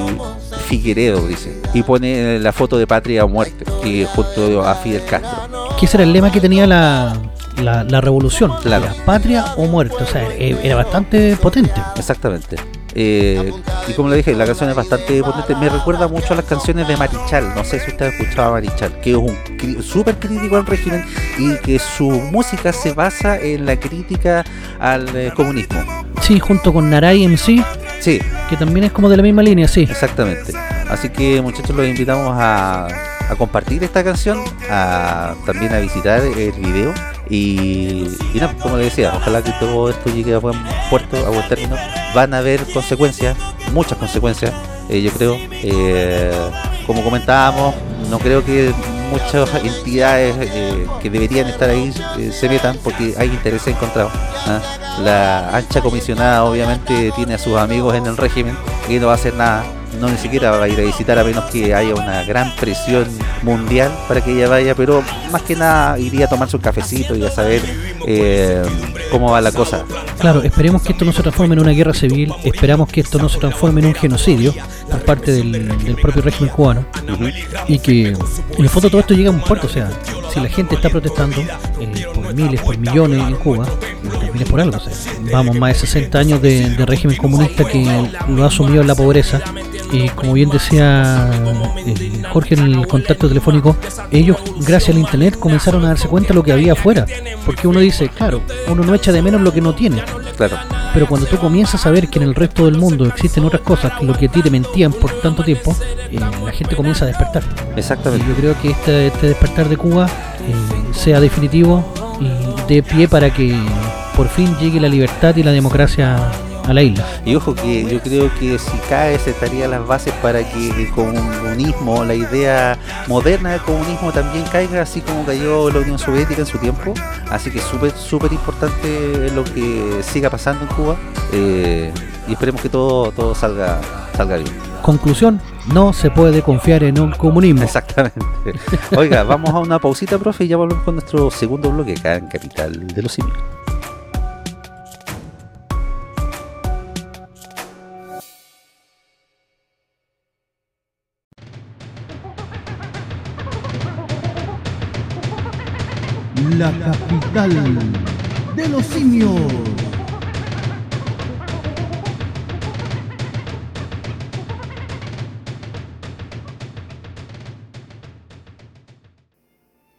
Figueredo, dice. Y pone la foto de Patria o Muerte, y junto a Fidel Castro. Que ese era el lema que tenía la, la, la revolución. Claro. Era patria o muerte. O sea, eh, era bastante potente. Exactamente. Eh, y como le dije, la canción es bastante potente. Me recuerda mucho a las canciones de Marichal. No sé si usted ha escuchado a Marichal, que es un súper crítico al régimen y que su música se basa en la crítica al eh, comunismo. Sí, junto con Naray MC, Sí, que también es como de la misma línea, sí. exactamente. Así que muchachos, los invitamos a, a compartir esta canción, a también a visitar el video. Y, y como le decía, ojalá que todo esto llegue a buen puerto, a buen término. Van a haber consecuencias, muchas consecuencias, eh, yo creo. Eh, como comentábamos, no creo que muchas entidades eh, que deberían estar ahí se metan porque hay intereses encontrados. ¿ah? La ancha comisionada obviamente tiene a sus amigos en el régimen y no va a hacer nada. No ni siquiera va a ir a visitar a menos que haya una gran presión mundial para que ella vaya, pero más que nada iría a tomarse un cafecito y a saber eh, cómo va la cosa. Claro, esperemos que esto no se transforme en una guerra civil, esperamos que esto no se transforme en un genocidio por parte del, del propio régimen cubano y que en el fondo todo esto llega a un puerto, o sea, si la gente está protestando eh, por miles, por millones en Cuba, también es por algo, o sea, vamos más de 60 años de, de régimen comunista que lo ha sumido en la pobreza y como bien decía eh, Jorge en el contacto telefónico, ellos gracias al internet comenzaron a darse cuenta de lo que había afuera, porque uno dice, claro, uno no echa de menos lo que no tiene, Claro, pero cuando tú comienzas a ver que en el resto del mundo existen otras cosas que lo que a ti por tanto tiempo, eh, la gente comienza a despertar. Y exactamente. yo creo que este, este despertar de Cuba eh, sea definitivo y de pie para que por fin llegue la libertad y la democracia a la isla. Y ojo que yo creo que si cae sentaría las bases para que el comunismo, la idea moderna del comunismo también caiga así como cayó la Unión Soviética en su tiempo. Así que súper, súper importante lo que siga pasando en Cuba. Eh, y esperemos que todo, todo salga, salga bien. Conclusión, no se puede confiar en un comunismo. Exactamente. Oiga, vamos a una pausita, profe, y ya volvemos con nuestro segundo bloque acá en Capital de los Simios. La capital de los simios.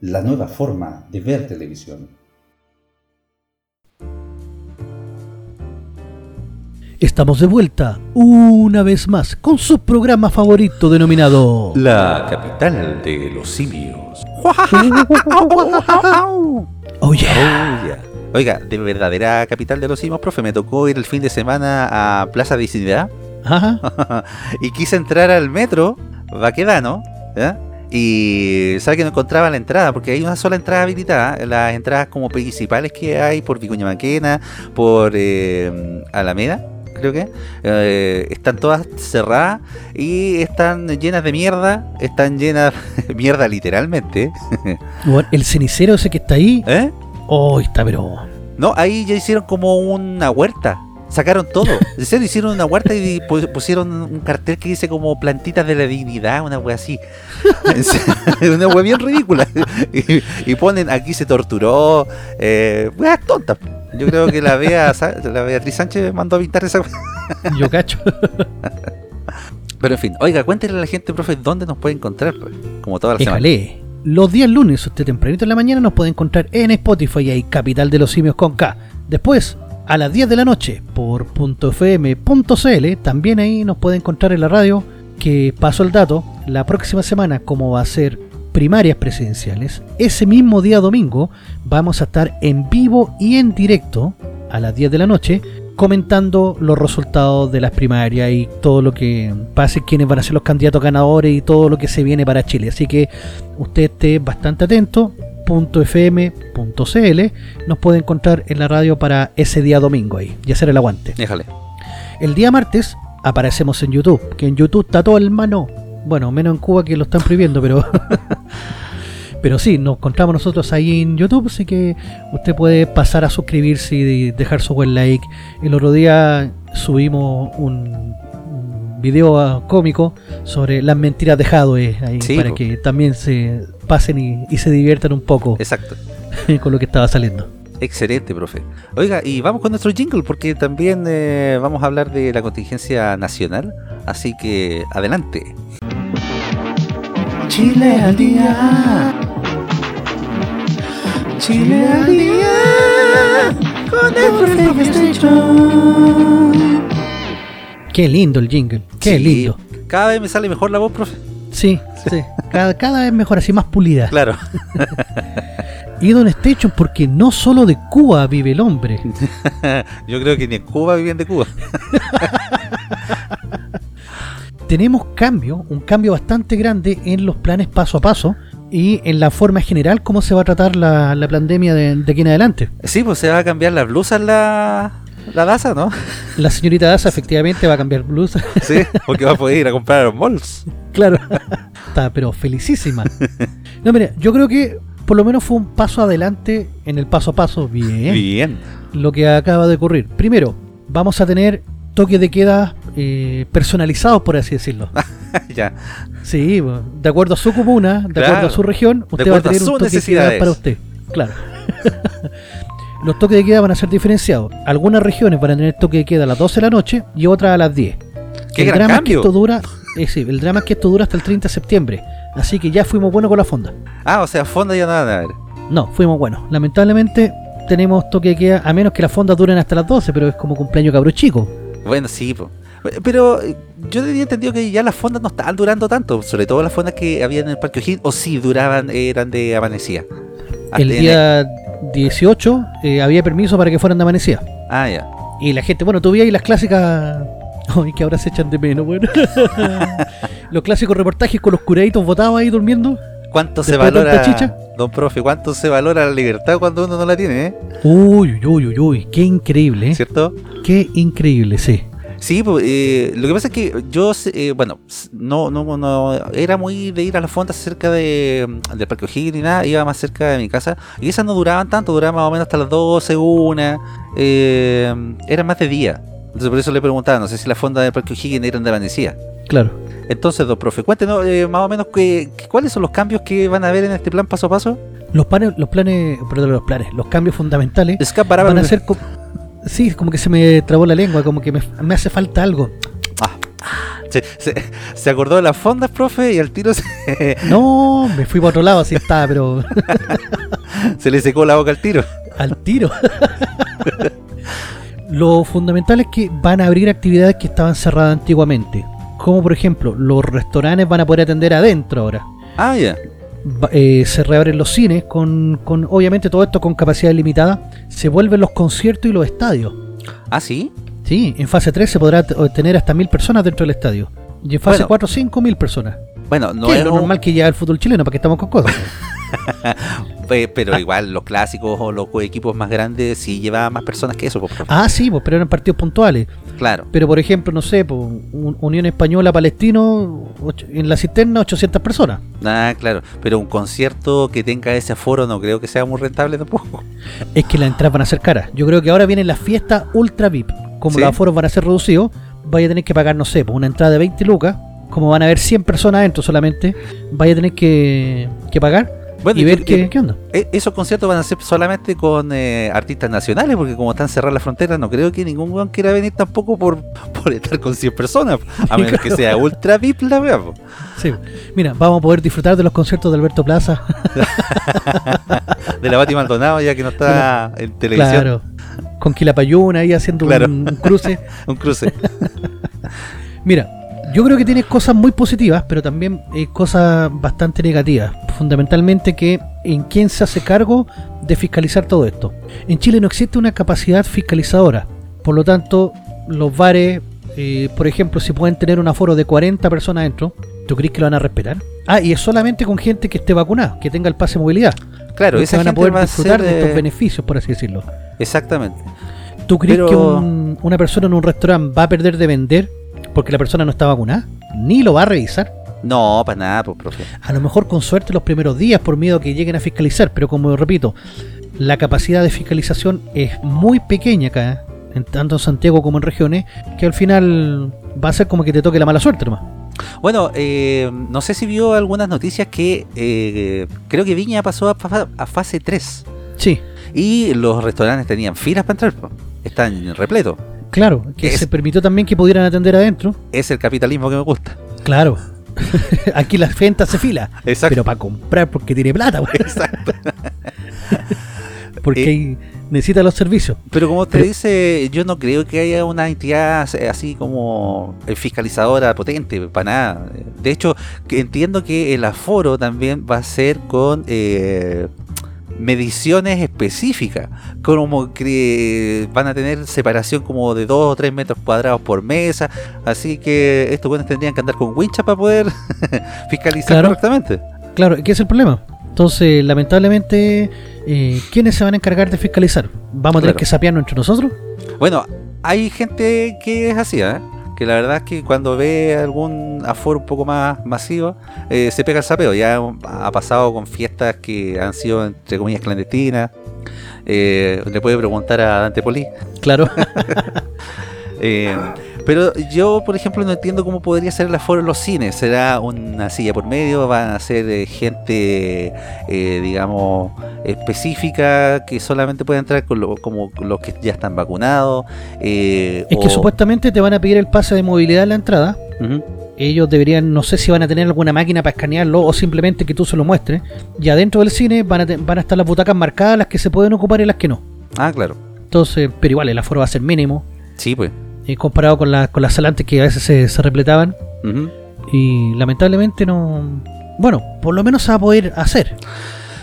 la nueva forma de ver televisión. Estamos de vuelta una vez más con su programa favorito denominado La capital de los simios. Oh yeah. Oh, yeah. Oiga, de verdadera capital de los simios, profe, me tocó ir el fin de semana a Plaza Dignidad Ajá. y quise entrar al metro Baquedano, ¿ya? Y sabe que no encontraba la entrada, porque hay una sola entrada habilitada, las entradas como principales que hay por Vicuña Maquena, por eh, Alameda, creo que, eh, están todas cerradas y están llenas de mierda, están llenas de mierda literalmente. Bueno, el cenicero ese que está ahí, ¿Eh? oh, está pero... No, ahí ya hicieron como una huerta. Sacaron todo. En serio, hicieron una huerta y pu- pusieron un cartel que dice como plantitas de la dignidad, una wea así. Una wea bien ridícula. Y, y ponen aquí se torturó. Eh, weas tontas. Yo creo que la, Bea, la Beatriz Sánchez mandó a pintar esa wea. Yo cacho. Pero en fin, oiga, cuéntenle a la gente, profe, dónde nos puede encontrar, pues, como toda la semana. Déjale. Los días lunes, usted tempranito en la mañana, nos puede encontrar en Spotify, ahí Capital de los Simios con K. Después, a las 10 de la noche, por .fm.cl, también ahí nos puede encontrar en la radio, que paso el dato, la próxima semana, como va a ser primarias presidenciales, ese mismo día domingo vamos a estar en vivo y en directo, a las 10 de la noche, comentando los resultados de las primarias y todo lo que pase, quiénes van a ser los candidatos ganadores y todo lo que se viene para Chile. Así que usted esté bastante atento. .fm.cl nos puede encontrar en la radio para ese día domingo ahí y hacer el aguante. Déjale. El día martes aparecemos en YouTube, que en YouTube está todo el mano. Bueno, menos en Cuba que lo están prohibiendo, pero pero sí, nos encontramos nosotros ahí en YouTube, así que usted puede pasar a suscribirse y dejar su buen like. El otro día subimos un, video ah, cómico sobre las mentiras de Jadwe ahí Sí, para que también se pasen y, y se diviertan un poco Exacto. con lo que estaba saliendo. Excelente, profe. Oiga, y vamos con nuestro jingle porque también eh, vamos a hablar de la contingencia nacional. Así que adelante. Chile al día. Chile al día. Con el Qué lindo el jingle, qué Sí, lindo. Cada vez me sale mejor la voz, profe. Sí, sí. Cada, cada vez mejor, así más pulida. Claro. Y Don Station, porque no solo de Cuba vive el hombre. Yo creo que ni en Cuba viven de Cuba. Tenemos cambio, un cambio bastante grande en los planes paso a paso y en la forma general cómo se va a tratar la, la pandemia de, de aquí en adelante. Sí, pues se va a cambiar las blusas la, la Daza, ¿no? La señorita Daza efectivamente va a cambiar blusa. Sí, porque va a poder ir a comprar a los malls. claro. Está, pero felicísima. No, mira, yo creo que por lo menos fue un paso adelante en el paso a paso. Bien. Bien. lo que acaba de ocurrir. Primero, vamos a tener toques de queda eh, personalizados, por así decirlo. ya. Sí, de acuerdo a su comuna, de Claro. acuerdo a su región, usted va a tener un toque de queda para usted. Claro. Los toques de queda van a ser diferenciados. Algunas regiones van a tener toque de queda a las 12 de la noche y otras a las 10. ¡Qué el gran drama cambio! Es que esto dura, eh, sí, el drama es que esto dura hasta el 30 de septiembre. Así que ya fuimos buenos con la fonda. Ah, o sea, fonda ya nada a ver. No, fuimos buenos. Lamentablemente tenemos toque de queda, a menos que las fondas duren hasta las 12, pero es como cumpleaños cabro chico. Bueno, sí, po. pero eh, yo tenía entendido que ya las fondas no estaban durando tanto, sobre todo las fondas que había en el Parque O'Higgins, o sí duraban, eran de amanecida. El día 18 eh, había permiso para que fueran de amanecida. Ah, ya. Y la gente, bueno, tú ahí las clásicas. Ay, que ahora se echan de menos, bueno. los clásicos reportajes con los curaditos botados ahí durmiendo. ¿Cuánto se valora, chicha. don profe, cuánto se valora la libertad cuando uno no la tiene, eh? Uy, uy, uy, uy, qué increíble, ¿eh? ¿Cierto? Qué increíble, sí. Sí, pues, eh, lo que pasa es que yo, eh, bueno, no, no, no era muy de ir a las fondas cerca de, mm, del Parque O'Higgins ni nada, iba más cerca de mi casa y esas no duraban tanto, duraban más o menos hasta las 12, una, eh, eran más de día. Entonces por eso le preguntaba, no sé si las fondas del Parque O'Higgins eran de amanecida. Claro. Entonces, don profe, cuéntenos eh, más o menos que, que- cuáles son los cambios que van a haber en este plan paso a paso. Los planes, los planes, perdón, los planes, los cambios fundamentales van a ser. Sí, como que se me trabó la lengua, como que me, me hace falta algo. Ah, se, se- se acordó de las fondas, profe, y al tiro se, No, me fui para otro lado, así estaba, pero se le secó la boca al tiro. al tiro. Lo fundamental es que van a abrir actividades que estaban cerradas antiguamente. Como por ejemplo, los restaurantes van a poder atender adentro ahora. Ah, ya. Eh, se reabren los cines con, con, obviamente todo esto con capacidad limitada. Se vuelven los conciertos y los estadios. Ah, sí. Sí, en fase 3 se podrá tener hasta mil personas dentro del estadio. Y en fase Bueno. 4, 5 mil personas. Bueno, no es es lo un- normal que ya el fútbol chileno, para que estamos con cosas. pero igual los clásicos o los equipos más grandes sí llevaban más personas que eso, profe. ah, sí, pues, pero eran partidos puntuales. Claro. Pero por ejemplo, no sé, pues, un- Unión Española Palestino, en la cisterna 800 personas. Ah, claro. Pero un concierto que tenga ese aforo no creo que sea muy rentable tampoco. Es que las entradas van a ser caras. Yo creo que ahora vienen las fiestas ultra VIP. Como Sí. los aforos van a ser reducidos, vaya a tener que pagar, no sé, pues, una entrada de 20 lucas. Como van a haber 100 personas adentro solamente, vaya a tener que, que pagar Bueno, y ver tú- qué, qué onda. E- Esos conciertos van a ser solamente con eh, artistas nacionales, porque como están cerradas las fronteras, no creo que ningún weón quiera venir tampoco por, por estar con 100 personas, a menos que sea ultra VIP la po. Sí. Mira, vamos a poder disfrutar de los conciertos de Alberto Plaza. de la Bati Maldonado, ya que no está en televisión. claro. Con Quilapayún ahí haciendo Claro. un, un cruce. Un cruce. Mira, yo creo que tiene cosas muy positivas, pero también eh, cosas bastante negativas. Fundamentalmente que en quién se hace cargo de fiscalizar todo esto. En Chile no existe una capacidad fiscalizadora. Por lo tanto, los bares, eh, por ejemplo, si pueden tener un aforo de 40 personas dentro, ¿tú crees que lo van a respetar? Ah, y es solamente con gente que esté vacunada, que tenga el pase de movilidad. Claro, esa van a poder va a disfrutar ser, de estos eh, beneficios, por así decirlo. Exactamente. ¿Tú crees Pero- que un- una persona en un restaurante va a perder de vender porque la persona no está vacunada? Ni lo va a revisar. No, para nada, pues, profe. A lo mejor con suerte los primeros días por miedo a que lleguen a fiscalizar, pero como repito, la capacidad de fiscalización es muy pequeña acá, en tanto en Santiago como en regiones, que al final va a ser como que te toque la mala suerte nomás. Bueno, eh, no sé si vio algunas noticias que eh, creo que Viña pasó a, a fase 3 Sí, y los restaurantes tenían filas para entrar. Están repletos. Claro, que Es- se permitió también que pudieran atender adentro. Es el capitalismo que me gusta. Claro. Aquí la gente se fila, Exacto. pero para comprar porque tiene plata, güey. Exacto. porque Eh, necesita los servicios. Pero como Pero- dice, yo no creo que haya una entidad así como eh, fiscalizadora potente, para nada. De hecho, entiendo que el aforo también va a ser con eh, mediciones específicas, como que van a tener separación como de 2 o 3 metros cuadrados por mesa, así que estos buenos tendrían que andar con wincha para poder fiscalizar Claro. correctamente. Claro, ¿qué es el problema? Entonces, lamentablemente, eh, ¿quiénes se van a encargar de fiscalizar? ¿Vamos a tener Claro. que sapearnos entre nosotros? Bueno, hay gente que es así, ¿eh? Que la verdad es que cuando ve algún aforo un poco más masivo, eh, se pega el sapeo. Ya ha pasado con fiestas que han sido, entre comillas, clandestinas. Eh, le puede preguntar a Dante Poli. Claro. Eh, pero yo, por ejemplo, no entiendo cómo podría ser el aforo en los cines. ¿Será una silla por medio? ¿Van a ser eh, gente, eh, digamos, específica que solamente puede entrar con lo- como los que ya están vacunados? Eh, es que supuestamente te van a pedir el pase de movilidad en la entrada. Ellos deberían, no sé si van a tener alguna máquina para escanearlo o simplemente que tú se lo muestres. Y adentro del cine van a, van a estar las butacas marcadas, las que se pueden ocupar y las que no. Ah, claro. Entonces, pero igual el aforo va a ser mínimo. Sí, pues. Eh, comparado con, la- con las salantes que a veces se, se repletaban. Y lamentablemente no... Bueno, por lo menos se va a poder hacer.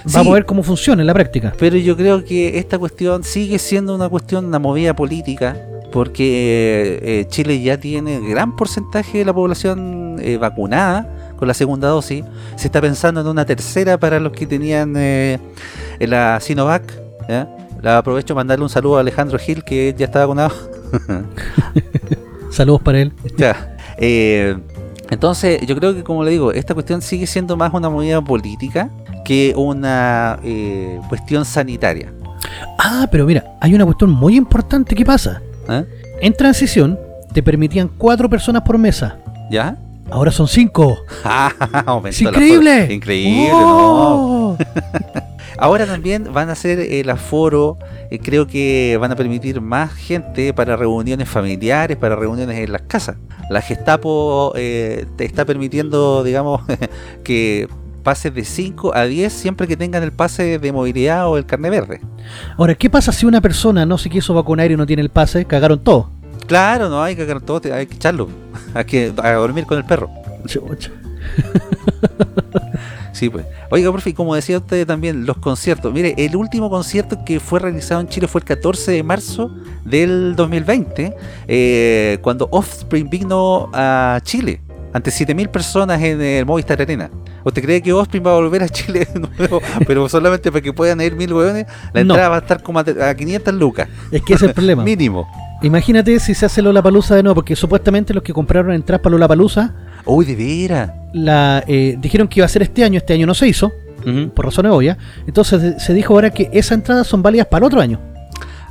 Sí. Vamos a ver cómo funciona en la práctica. Pero yo creo que esta cuestión sigue siendo una cuestión, una movida política, porque eh, Chile ya tiene gran porcentaje de la población eh, vacunada con la segunda dosis. Se está pensando en una tercera para los que tenían eh, la Sinovac. La aprovecho para mandarle un saludo a Alejandro Gil, que ya está vacunado. Saludos para él. Ya. Eh, entonces, yo creo que, como le digo, esta cuestión sigue siendo más una movida política que una eh, cuestión sanitaria. Ah, pero mira, hay una cuestión muy importante que pasa. ¿eh? En transición te permitían cuatro personas por mesa. ¿Ya? Ahora son cinco. Aumentó ¡Es la increíble! Increíble, ¿no? ¡Oh! Ahora también van a hacer el aforo, eh, creo que van a permitir más gente para reuniones familiares, para reuniones en las casas. La Gestapo eh, te está permitiendo, digamos, que pases de 5 a 10 siempre que tengan el pase de movilidad o el carnet verde. Ahora, ¿qué pasa si una persona no se quiso vacunar y no tiene el pase? Cagaron todo. Claro, no hay que cagar todo, hay que echarlo. Hay que a dormir con el perro. Sí, pues. Oiga, profe, como decía usted también, los conciertos. Mire, el último concierto que fue realizado en Chile fue el 14 de marzo del 2020, eh, cuando Offspring vino a Chile, ante 7.000 personas en el Movistar Arena. ¿Usted cree que Offspring va a volver a Chile de nuevo? Pero solamente para que puedan ir mil hueones, la No. entrada va a estar como a a 500 lucas. Es que ese es el problema. Mínimo. Imagínate si se hace Lollapalooza de nuevo, porque supuestamente los que compraron entradas para Lollapalooza Uy, de veras. la, eh, dijeron que iba a ser este año, este año no se hizo, por razones obvias. Entonces se- dijo ahora que esas entradas son válidas para el otro año.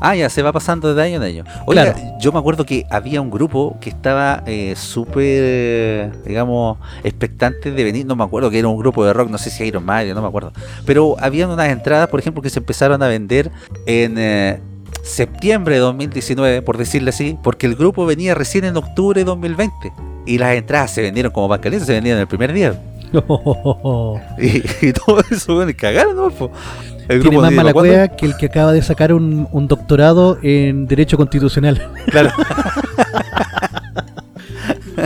Ah, ya se va pasando de año en año. Oiga, Claro. yo me acuerdo que había un grupo que estaba eh, súper, digamos, expectante de venir. No me acuerdo que era un grupo de rock, no sé si Iron Maiden, no me acuerdo. Pero habían unas entradas, por ejemplo, que se empezaron a vender en eh, septiembre de 2019, por decirle así, porque el grupo venía recién en octubre de 2020. Y las entradas se vendieron como caliente, se vendían el primer día. Y, y todo eso, bueno, cagaron, ¿no? El Tiene más mala cueva que el que acaba de sacar un, un doctorado en Derecho Constitucional. Claro.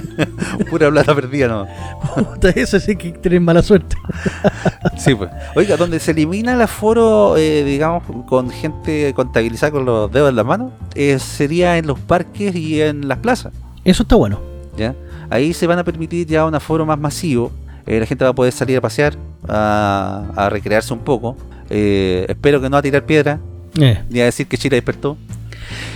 Pura plata perdida, no. Puta, eso sí que tienen mala suerte. Sí, pues. Oiga, donde se elimina el aforo, eh, digamos, con gente contabilizada con los dedos en las manos, eh, sería en los parques y en las plazas, Eso está bueno. ¿ya? Ahí se van a permitir ya un aforo más masivo. eh, la gente va a poder salir a pasear, a, a recrearse un poco. espero que no a tirar piedra, ni a decir que Chile despertó.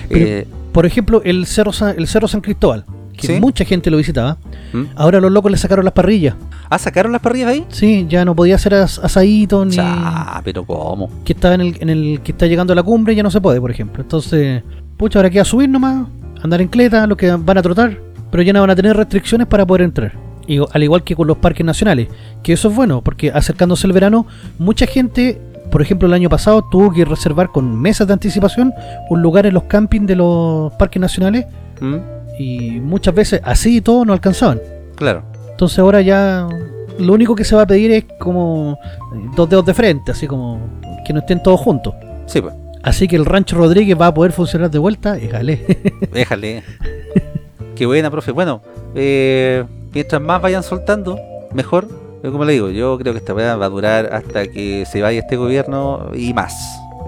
Pero- Por ejemplo, el Cerro San, el Cerro San Cristóbal, que Sí. mucha gente lo visitaba. ¿Mm? Ahora los locos le sacaron las parrillas. ¿Ah, sacaron las parrillas ahí? Sí, ya no podía hacer as- asadito ni Cha, pero ¿cómo? que estaba en el, en el que está llegando a la cumbre ya no se puede, por ejemplo. Entonces, pucha, ahora queda subir nomás, andar en cleta, los que van a trotar, pero ya no van a tener restricciones para poder entrar. Y, al igual que con los parques nacionales, que eso es bueno, porque acercándose el verano, mucha gente, por ejemplo, el año pasado tuvo que reservar con meses de anticipación un lugar en los campings de los parques nacionales ¿Mm? Y muchas veces así y todo no alcanzaban. Claro. Entonces ahora ya lo único que se va a pedir es como eh, dos dedos de frente, así como que no estén todos juntos. Sí, pues. Así que el Rancho Rodríguez va a poder funcionar de vuelta, déjale. Déjale. Qué buena, profe. Bueno, eh, mientras más vayan soltando, mejor. Yo como le digo, yo creo que esta weá va a durar hasta que se vaya este gobierno y más.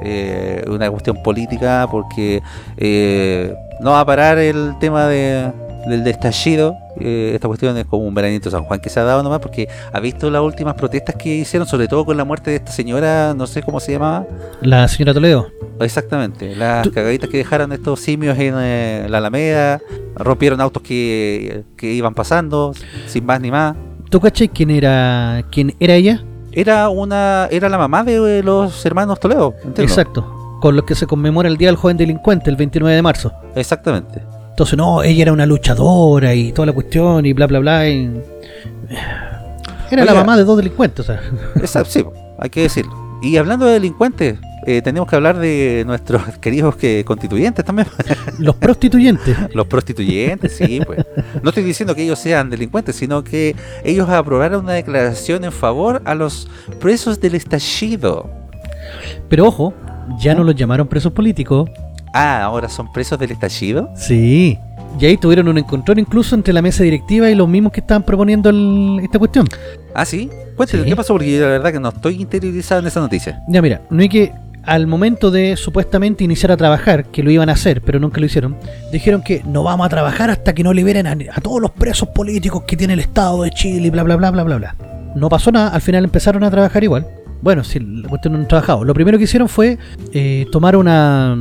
Eh, una cuestión política porque eh, no va a parar el tema de, del estallido. Eh, esta cuestión es como un veranito San Juan que se ha dado nomás porque ha visto las últimas protestas que hicieron, sobre todo con la muerte de esta señora, no sé cómo se llamaba. La señora Toledo. Exactamente, las Tú- cagaditas que dejaron estos simios en eh, la Alameda, rompieron autos que, que iban pasando, sin más ni más. ¿Tú caché quién era quién era ella? Era una era la mamá de los hermanos Toledo, entiendo. Exacto. Con los que se conmemora el Día del Joven Delincuente, el 29 de marzo. Exactamente. Entonces, no, ella era una luchadora y toda la cuestión y bla, bla, bla. y- Era la mamá de dos delincuentes, o sea. Esa- sí, hay que decirlo. Y hablando de delincuentes, eh, tenemos que hablar de nuestros queridos que constituyentes también. Los prostituyentes. Los prostituyentes, sí, pues. No estoy diciendo que ellos sean delincuentes, sino que ellos aprobaron una declaración en favor a los presos del estallido. Pero ojo, ya no los llamaron presos políticos. Ah, ahora son presos del estallido. Sí. Y ahí tuvieron un encontrón incluso entre la mesa directiva y los mismos que estaban proponiendo el- esta cuestión. Ah, sí. Cuéntame, Sí. ¿qué pasó? Porque yo la verdad que no estoy interiorizado en esa noticia. Ya mira, no hay que al momento de supuestamente iniciar a trabajar, que lo iban a hacer, pero nunca lo hicieron, dijeron que no vamos a trabajar hasta que no liberen a, todos los presos políticos que tiene el Estado de Chile bla bla bla bla bla bla. No pasó nada, al final empezaron a trabajar igual. Bueno, sí, la cuestión no han trabajado. Lo primero que hicieron fue eh, tomar una,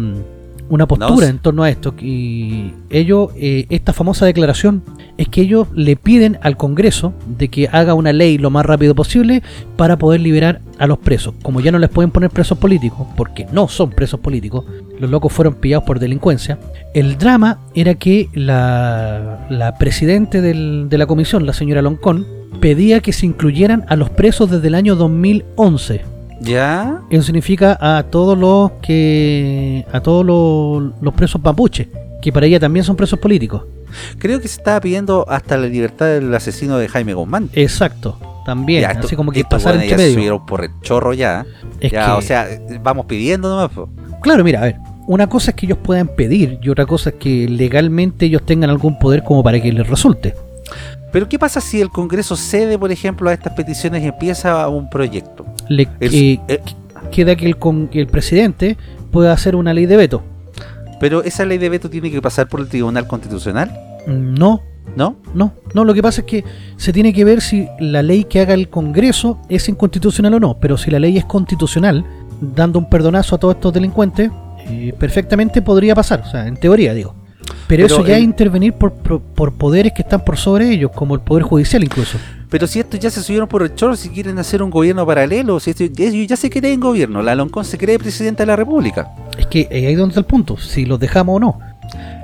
una postura en torno a esto. Y ellos, eh, esta famosa declaración, es que ellos le piden al Congreso de que haga una ley lo más rápido posible para poder liberar a los presos. Como ya no les pueden poner presos políticos, porque no son presos políticos, los locos fueron pillados por delincuencia. El drama era que la, la presidente del- de la comisión, la señora Loncón, pedía que se incluyeran a los presos desde el año 2011. ¿Ya? Eso significa a todos los que a todos los, los presos mapuche, que para ella también son presos políticos. Creo que se estaba pidiendo hasta la libertad del asesino de Jaime Guzmán. Exacto, también. Ya, esto- así como que estos pasar weones entre ya medio. subieron por el chorro ya. Es ya, que- o sea, vamos pidiendo nomás. po. Claro, mira, a ver, una cosa es que ellos puedan pedir y otra cosa es que legalmente ellos tengan algún poder como para que les resulte. Pero ¿qué pasa si el Congreso cede, por ejemplo, a estas peticiones y empieza un proyecto? Le eh, eh, queda que el, con- el presidente pueda hacer una ley de veto. pero esa ley de veto tiene que pasar por el Tribunal Constitucional, No, ¿no? no, no, lo que pasa es que se tiene que ver si la ley que haga el Congreso es inconstitucional o no, pero si la ley es constitucional, dando un perdonazo a todos estos delincuentes, eh, perfectamente podría pasar, o sea, en teoría digo. Pero, Pero eso ya el- es intervenir por, por, por poderes que están por sobre ellos, como el Poder Judicial incluso. Pero si estos ya se subieron por el chorro, si quieren hacer un gobierno paralelo, si esto- ellos ya se creen gobierno, la Loncón se cree presidenta de la República. Es que eh, ahí es donde está el punto, si los dejamos o no.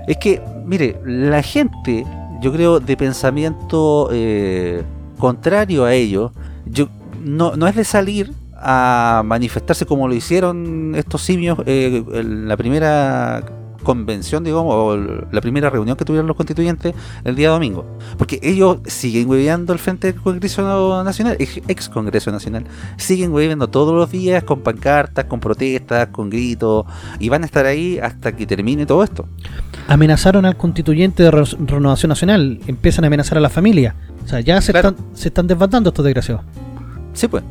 Es que, mire, la gente, yo creo, de pensamiento eh, contrario a ello, yo no, no es de salir a manifestarse como lo hicieron estos simios eh, en la primera convención, digamos, o la primera reunión que tuvieron los constituyentes el día domingo. Porque ellos siguen hueveando al frente del Congreso Nacional, ex Congreso Nacional, siguen hueveando todos los días con pancartas, con protestas, con gritos, y van a estar ahí hasta que termine todo esto. Amenazaron al constituyente de Re- Renovación Nacional, empiezan a amenazar a la familia. O sea, ya se, Claro. están, se están desbandando estos desgraciados. Sí, pues.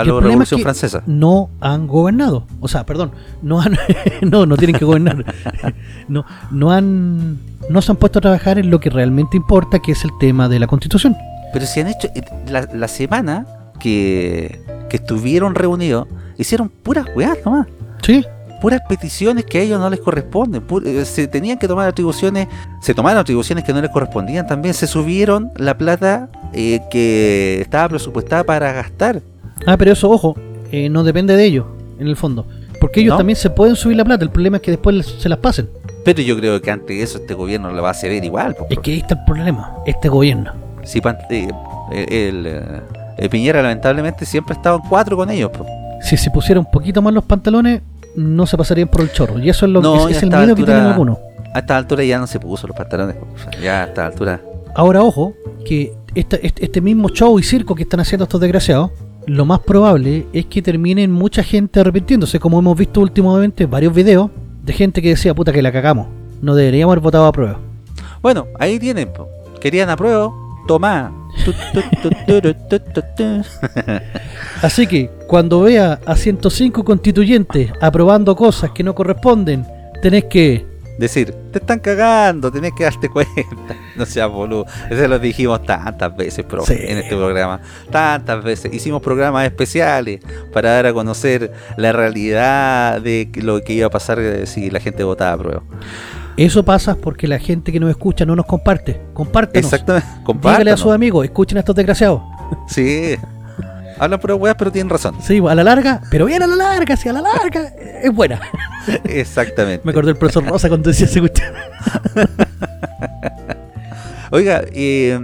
A la es Revolución que Francesa. No han gobernado. O sea, perdón, no han, no, no tienen que gobernar. No, no han, no se han puesto a trabajar en lo que realmente importa, que es el tema de la constitución. Pero si han hecho. eh, La, la semana que, que estuvieron reunidos, hicieron puras weas nomás. Sí, Puras peticiones que a ellos no les corresponden. eh, se tenían que tomar atribuciones. Se tomaron atribuciones que no les correspondían también. Se subieron la plata eh, que estaba presupuestada para gastar. Ah, pero eso, ojo, eh, no depende de ellos, en el fondo. Porque ellos ¿No? también se pueden subir la plata, el problema es que después se las pasen. Pero yo creo que antes de eso este gobierno la va a ceder igual. po, Es que ahí está el problema, este gobierno. Pan- eh, el, eh, el Piñera lamentablemente siempre ha estado en cuatro con ellos. po. Si se pusiera un poquito más los pantalones, no se pasarían por el chorro. Y eso es, lo, No, es, el miedo que tienen algunos. A esta altura ya no se puso los pantalones. po. O sea, ya a esta altura. Ahora, ojo, que esta- este, este mismo show y circo que están haciendo estos desgraciados, lo más probable es que terminen mucha gente arrepintiéndose, como hemos visto últimamente varios videos de gente que decía, puta que la cagamos, no deberíamos haber votado a prueba. Bueno, ahí tienen. po. Querían. Tomá. Tu, tu, tu. Así que, cuando vea a 105 constituyentes aprobando cosas que no corresponden, tenés que... Decir, te están cagando, tenés que darte cuenta. No seas boludo. Eso lo dijimos tantas veces, profe, Sí. en este programa. Tantas veces. Hicimos programas especiales para dar a conocer la realidad de lo que iba a pasar eh, si la gente votaba a prueba. Eso pasa porque la gente que nos escucha no nos comparte. Compártenos. Exactamente. Dígale a sus amigos, escuchen a estos desgraciados. Sí. Hablan por weas, pero tienen razón. Sí, a la larga, pero bien a la larga, sí, a la larga, es buena. Exactamente. Me acordé del profesor Rosa cuando decía ese cuestión. Oiga, eh,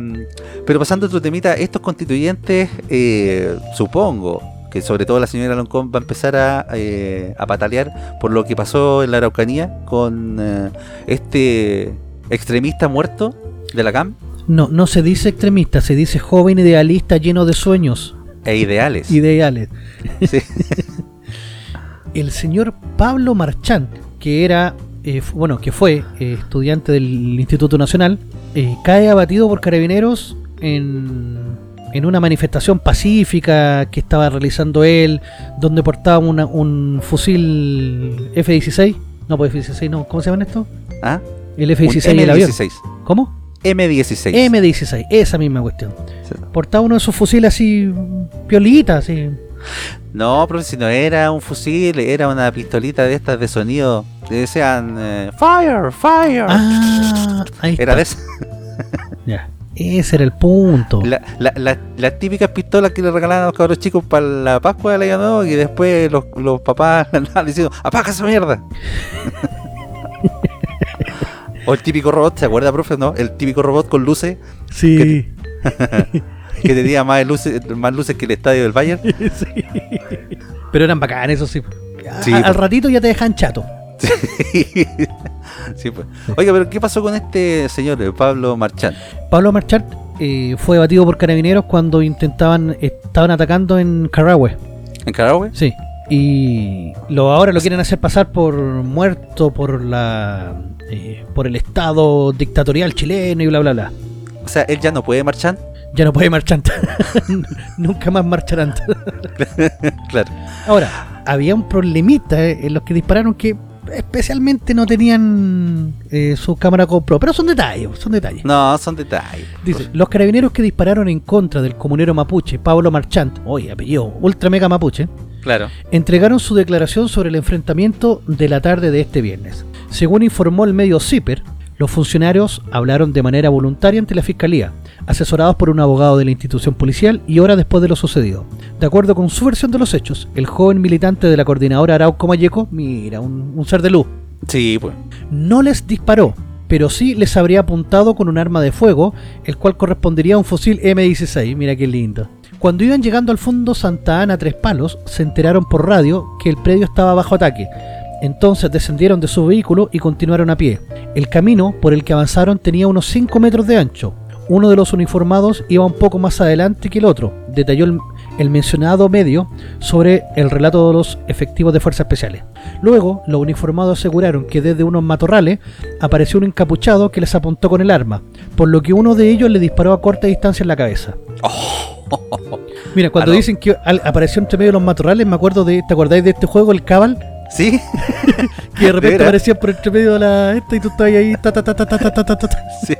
pero pasando a otro temita, estos constituyentes, eh, supongo que sobre todo la señora Loncón va a empezar a, eh, a patalear por lo que pasó en la Araucanía con eh, este extremista muerto de la CAM No, no se dice extremista, se dice joven idealista lleno de sueños, e ideales. ideales. Sí. El señor Pablo Marchant, que era, eh, bueno, que fue eh, estudiante del Instituto Nacional, eh, cae abatido por carabineros en, en una manifestación pacífica que estaba realizando él, donde portaba una- un fusil F-16. No, pues F-16 no, ¿cómo se llaman esto? ¿Ah? El Un F-16 y el avión. M16. ¿Cómo? M16. M16, esa misma cuestión. Sí. Portaba uno de esos fusiles así, piolitas, así. No, pero si no era un fusil, era una pistolita de estas de sonido. Que decían eh, Fire, Fire. Ah, ahí era está. de esas. Ya. Ese era el punto. La, la, la- las típicas pistolas que le regalaban a los cabros chicos para la Pascua del año nuevo y después los, los papás andaban diciendo ¡Apaga esa mierda! o el típico robot, ¿se acuerda, profe? No? El típico robot con luces Sí. que tenía más luces, más luces que el estadio del Bayern. sí. Pero eran bacanes, eso sí. A- Sí, al pues. ratito ya te dejan chato. Sí, pues. Oiga, pero ¿qué pasó con este señor, eh, Pablo Marchand? Pablo Marchand eh, fue batido por carabineros cuando intentaban estaban atacando en Carahue. ¿En Carahue? Sí. Y lo, ahora lo quieren hacer pasar por muerto por la eh, por el estado dictatorial chileno y bla bla bla. O sea, él ya no puede marchar. Ya no puede marchar. Nunca más marcharán. claro. Ahora, había un problemita eh, en los que dispararon que especialmente no tenían eh, su cámara GoPro, pero son detalles, son detalles. No, son detalles. Dice, los carabineros que dispararon en contra del comunero mapuche, Pablo Marchant, oye, apellido, ultra mega mapuche, Claro. entregaron su declaración sobre el enfrentamiento de la tarde de este viernes. Según informó el medio CIPER, los funcionarios hablaron de manera voluntaria ante la fiscalía, asesorados por un abogado de la institución policial y horas después de lo sucedido. De acuerdo con su versión de los hechos, el joven militante de la coordinadora Arauco Mayeco, mira, un, un ser de luz, Sí, pues. no les disparó, pero sí les habría apuntado con un arma de fuego, el cual correspondería a un fusil M16. Mira qué lindo. Cuando iban llegando al fondo Santa Ana Tres Palos, se enteraron por radio que el predio estaba bajo ataque. Entonces descendieron de su vehículo y continuaron a pie. El camino por el que avanzaron tenía unos 5 metros de ancho. Uno de los uniformados iba un poco más adelante que el otro, detalló el, mencionado medio sobre el relato de los efectivos de fuerzas especiales. Luego, los uniformados aseguraron que desde unos matorrales apareció un encapuchado que les apuntó con el arma, por lo que uno de ellos le disparó a corta distancia en la cabeza. Mira, cuando Aló. dicen que al- apareció entre medio de los matorrales, me acuerdo de, ¿te acordáis de este juego, el Cabal? ¿Sí? Que de repente veras? aparecía por entre medio de la esta y tú estabas ahí, ta ta ta ta ta ta ta ta, ta. sí.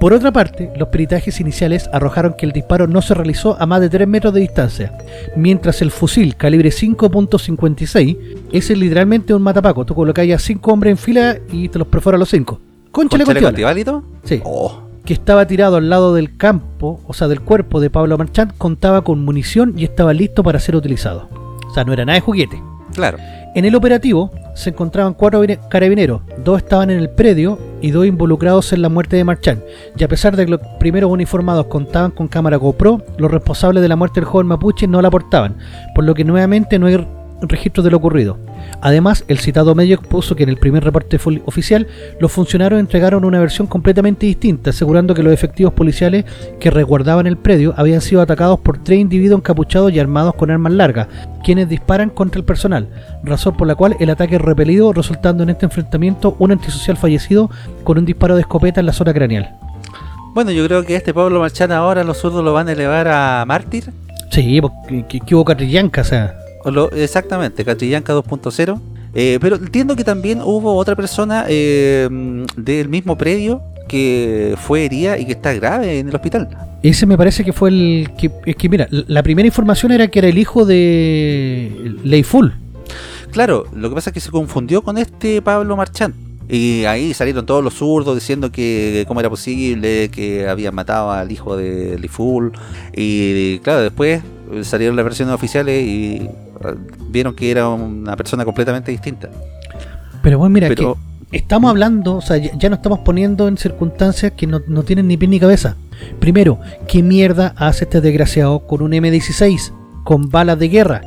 Por otra parte, los peritajes iniciales arrojaron que el disparo no se realizó a más de 3 metros de distancia, mientras el fusil calibre 5.56 es literalmente un matapaco. Tú colocas a 5 hombres en fila y te los perfora a los 5. ¿Con Conchale chaleco con tiola. antibálito? Sí. Oh. Que estaba tirado al lado del campo, o sea, del cuerpo de Pablo Marchand, contaba con munición y estaba listo para ser utilizado. O sea, no era nada de juguete. Claro. En el operativo se encontraban cuatro carabineros, dos estaban en el predio y dos involucrados en la muerte de Marchand. Y a pesar de que los primeros uniformados contaban con cámara GoPro, los responsables de la muerte del joven mapuche no la portaban, por lo que nuevamente no hay registros de lo ocurrido. Además, el citado medio expuso que en el primer reporte oficial los funcionarios entregaron una versión completamente distinta, asegurando que los efectivos policiales que resguardaban el predio habían sido atacados por tres individuos encapuchados y armados con armas largas, quienes disparan contra el personal, razón por la cual el ataque es repelido, resultando en este enfrentamiento un antisocial fallecido con un disparo de escopeta en la zona craneal. Bueno, yo creo que este Pablo Marchán ahora los zurdos lo van a elevar a mártir. Sí, porque que, que hubo catrillanca, o sea. Lo- exactamente, Catrillanca 2.0. Eh, pero entiendo que también hubo otra persona eh, del mismo predio que fue herida y que está grave en el hospital. Ese me parece que fue el que es que mira, la primera información era que era el hijo de Leiful. Claro, lo que pasa es que se confundió con este Pablo Marchán. Y ahí salieron todos los zurdos diciendo que cómo era posible que habían matado al hijo de Liful. Y claro, después salieron las versiones oficiales y eh, vieron que era una persona completamente distinta. Pero bueno, mira, Pero que estamos hablando, o sea, ya, ya nos estamos poniendo en circunstancias que no, no tienen ni pie ni cabeza. Primero, ¿qué mierda hace este desgraciado con un M16? Con balas de guerra.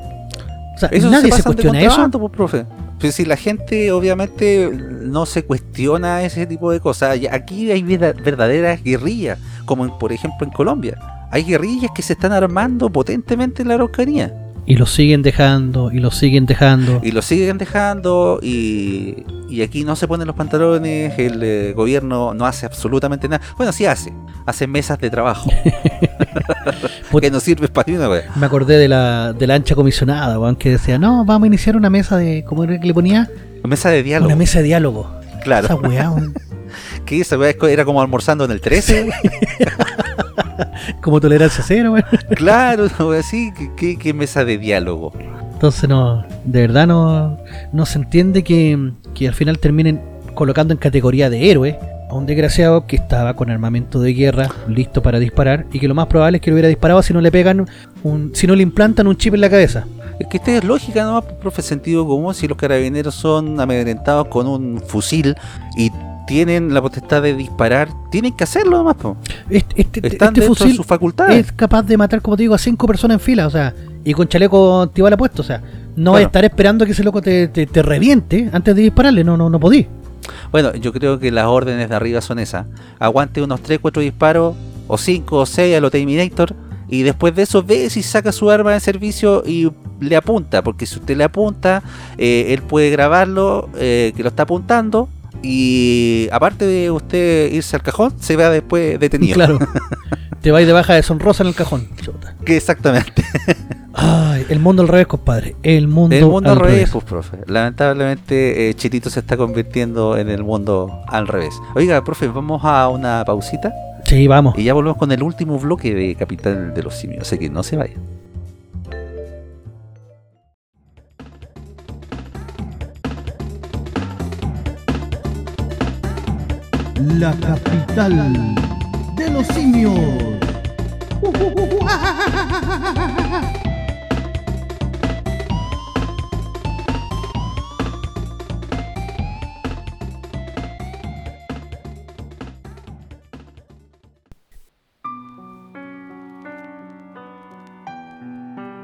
O sea, Eso nadie se, cuestiona eso. pues, profe. Pues si la gente obviamente no se cuestiona ese tipo de cosas, aquí hay verdaderas guerrillas, como en- por ejemplo en Colombia. Hay guerrillas que se están armando potentemente en la Araucanía Y lo siguen dejando, y lo siguen dejando. y lo siguen dejando y, y aquí no se ponen los pantalones, el eh, gobierno no hace absolutamente nada. Bueno, sí hace, hace mesas de trabajo. que no sirve para una wea. Me acordé de la, de la ancha comisionada, weón, que decía, no, vamos a iniciar una mesa de, ¿cómo era que le ponía? Mesa de diálogo. Una mesa de diálogo. claro. Esa weá, co- era como almorzando en el 13. Como tolerancia cero, weón. Claro, así, ¿qué, qué, qué mesa de diálogo? Entonces no, de verdad no, no se entiende que, que al final terminen colocando en categoría de héroe a un desgraciado que estaba con armamento de guerra listo para disparar y que lo más probable es que lo hubiera disparado si no le pegan un, si no le implantan un chip en la cabeza. Es que esta es lógica nomás, profe, sentido común, si los carabineros son amedrentados con un fusil y tienen la potestad de disparar, tienen que hacerlo nomás, po. Este, este, Están este dentro de sus facultades. es capaz de matar, como te digo, a cinco personas en fila, o sea, y con chaleco antibala puesto, o sea, No Bueno. estar esperando que ese loco te, te, te reviente antes de dispararle, no, no, no podí. Bueno, yo creo que las órdenes de arriba son esas. Aguante unos 3, 4 disparos, o 5 o 6 a lo Terminator, y después de eso ve si saca su arma de servicio y le apunta, porque si usted le apunta, eh, él puede grabarlo, eh, que lo está apuntando, y aparte de usted irse al cajón, se vea después detenido. Claro. te vais de baja de sonrosa en el cajón. Que exactamente. Ay, el mundo al revés, compadre. El mundo, El mundo al al revés, revés. pues, profe. Lamentablemente, eh, Chitito se está convirtiendo en el mundo al revés. Oiga, profe, vamos a una pausita. Sí, vamos. Y ya volvemos con el último bloque de Capital de los Simios, así que no se vayan. La capital de los simios.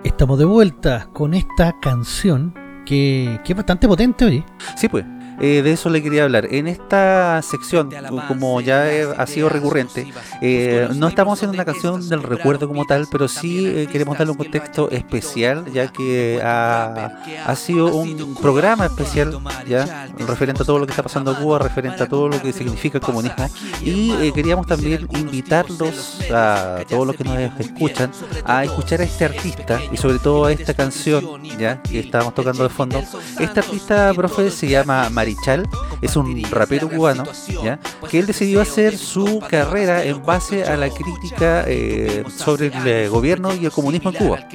Estamos de vuelta con esta canción que, que es bastante potente, oye. Sí, pues, eh, de eso le quería hablar. En esta sección, como ya eh, ha sido recurrente, eh, no estamos haciendo una canción del recuerdo como tal, pero sí eh, queremos darle un contexto especial, ya que ha, ha sido un programa especial, ya referente a todo lo que está pasando en Cuba, referente a todo lo que significa el comunismo. Y eh, queríamos también invitarlos a todos los que nos escuchan a escuchar a este artista y sobre todo a esta canción, ya que estábamos tocando de fondo. Este artista, profe, se llama Marichal, es un rapero cubano, ¿ya? que él decidió hacer su carrera en base a la crítica eh, sobre el eh, gobierno y el comunismo en Cuba.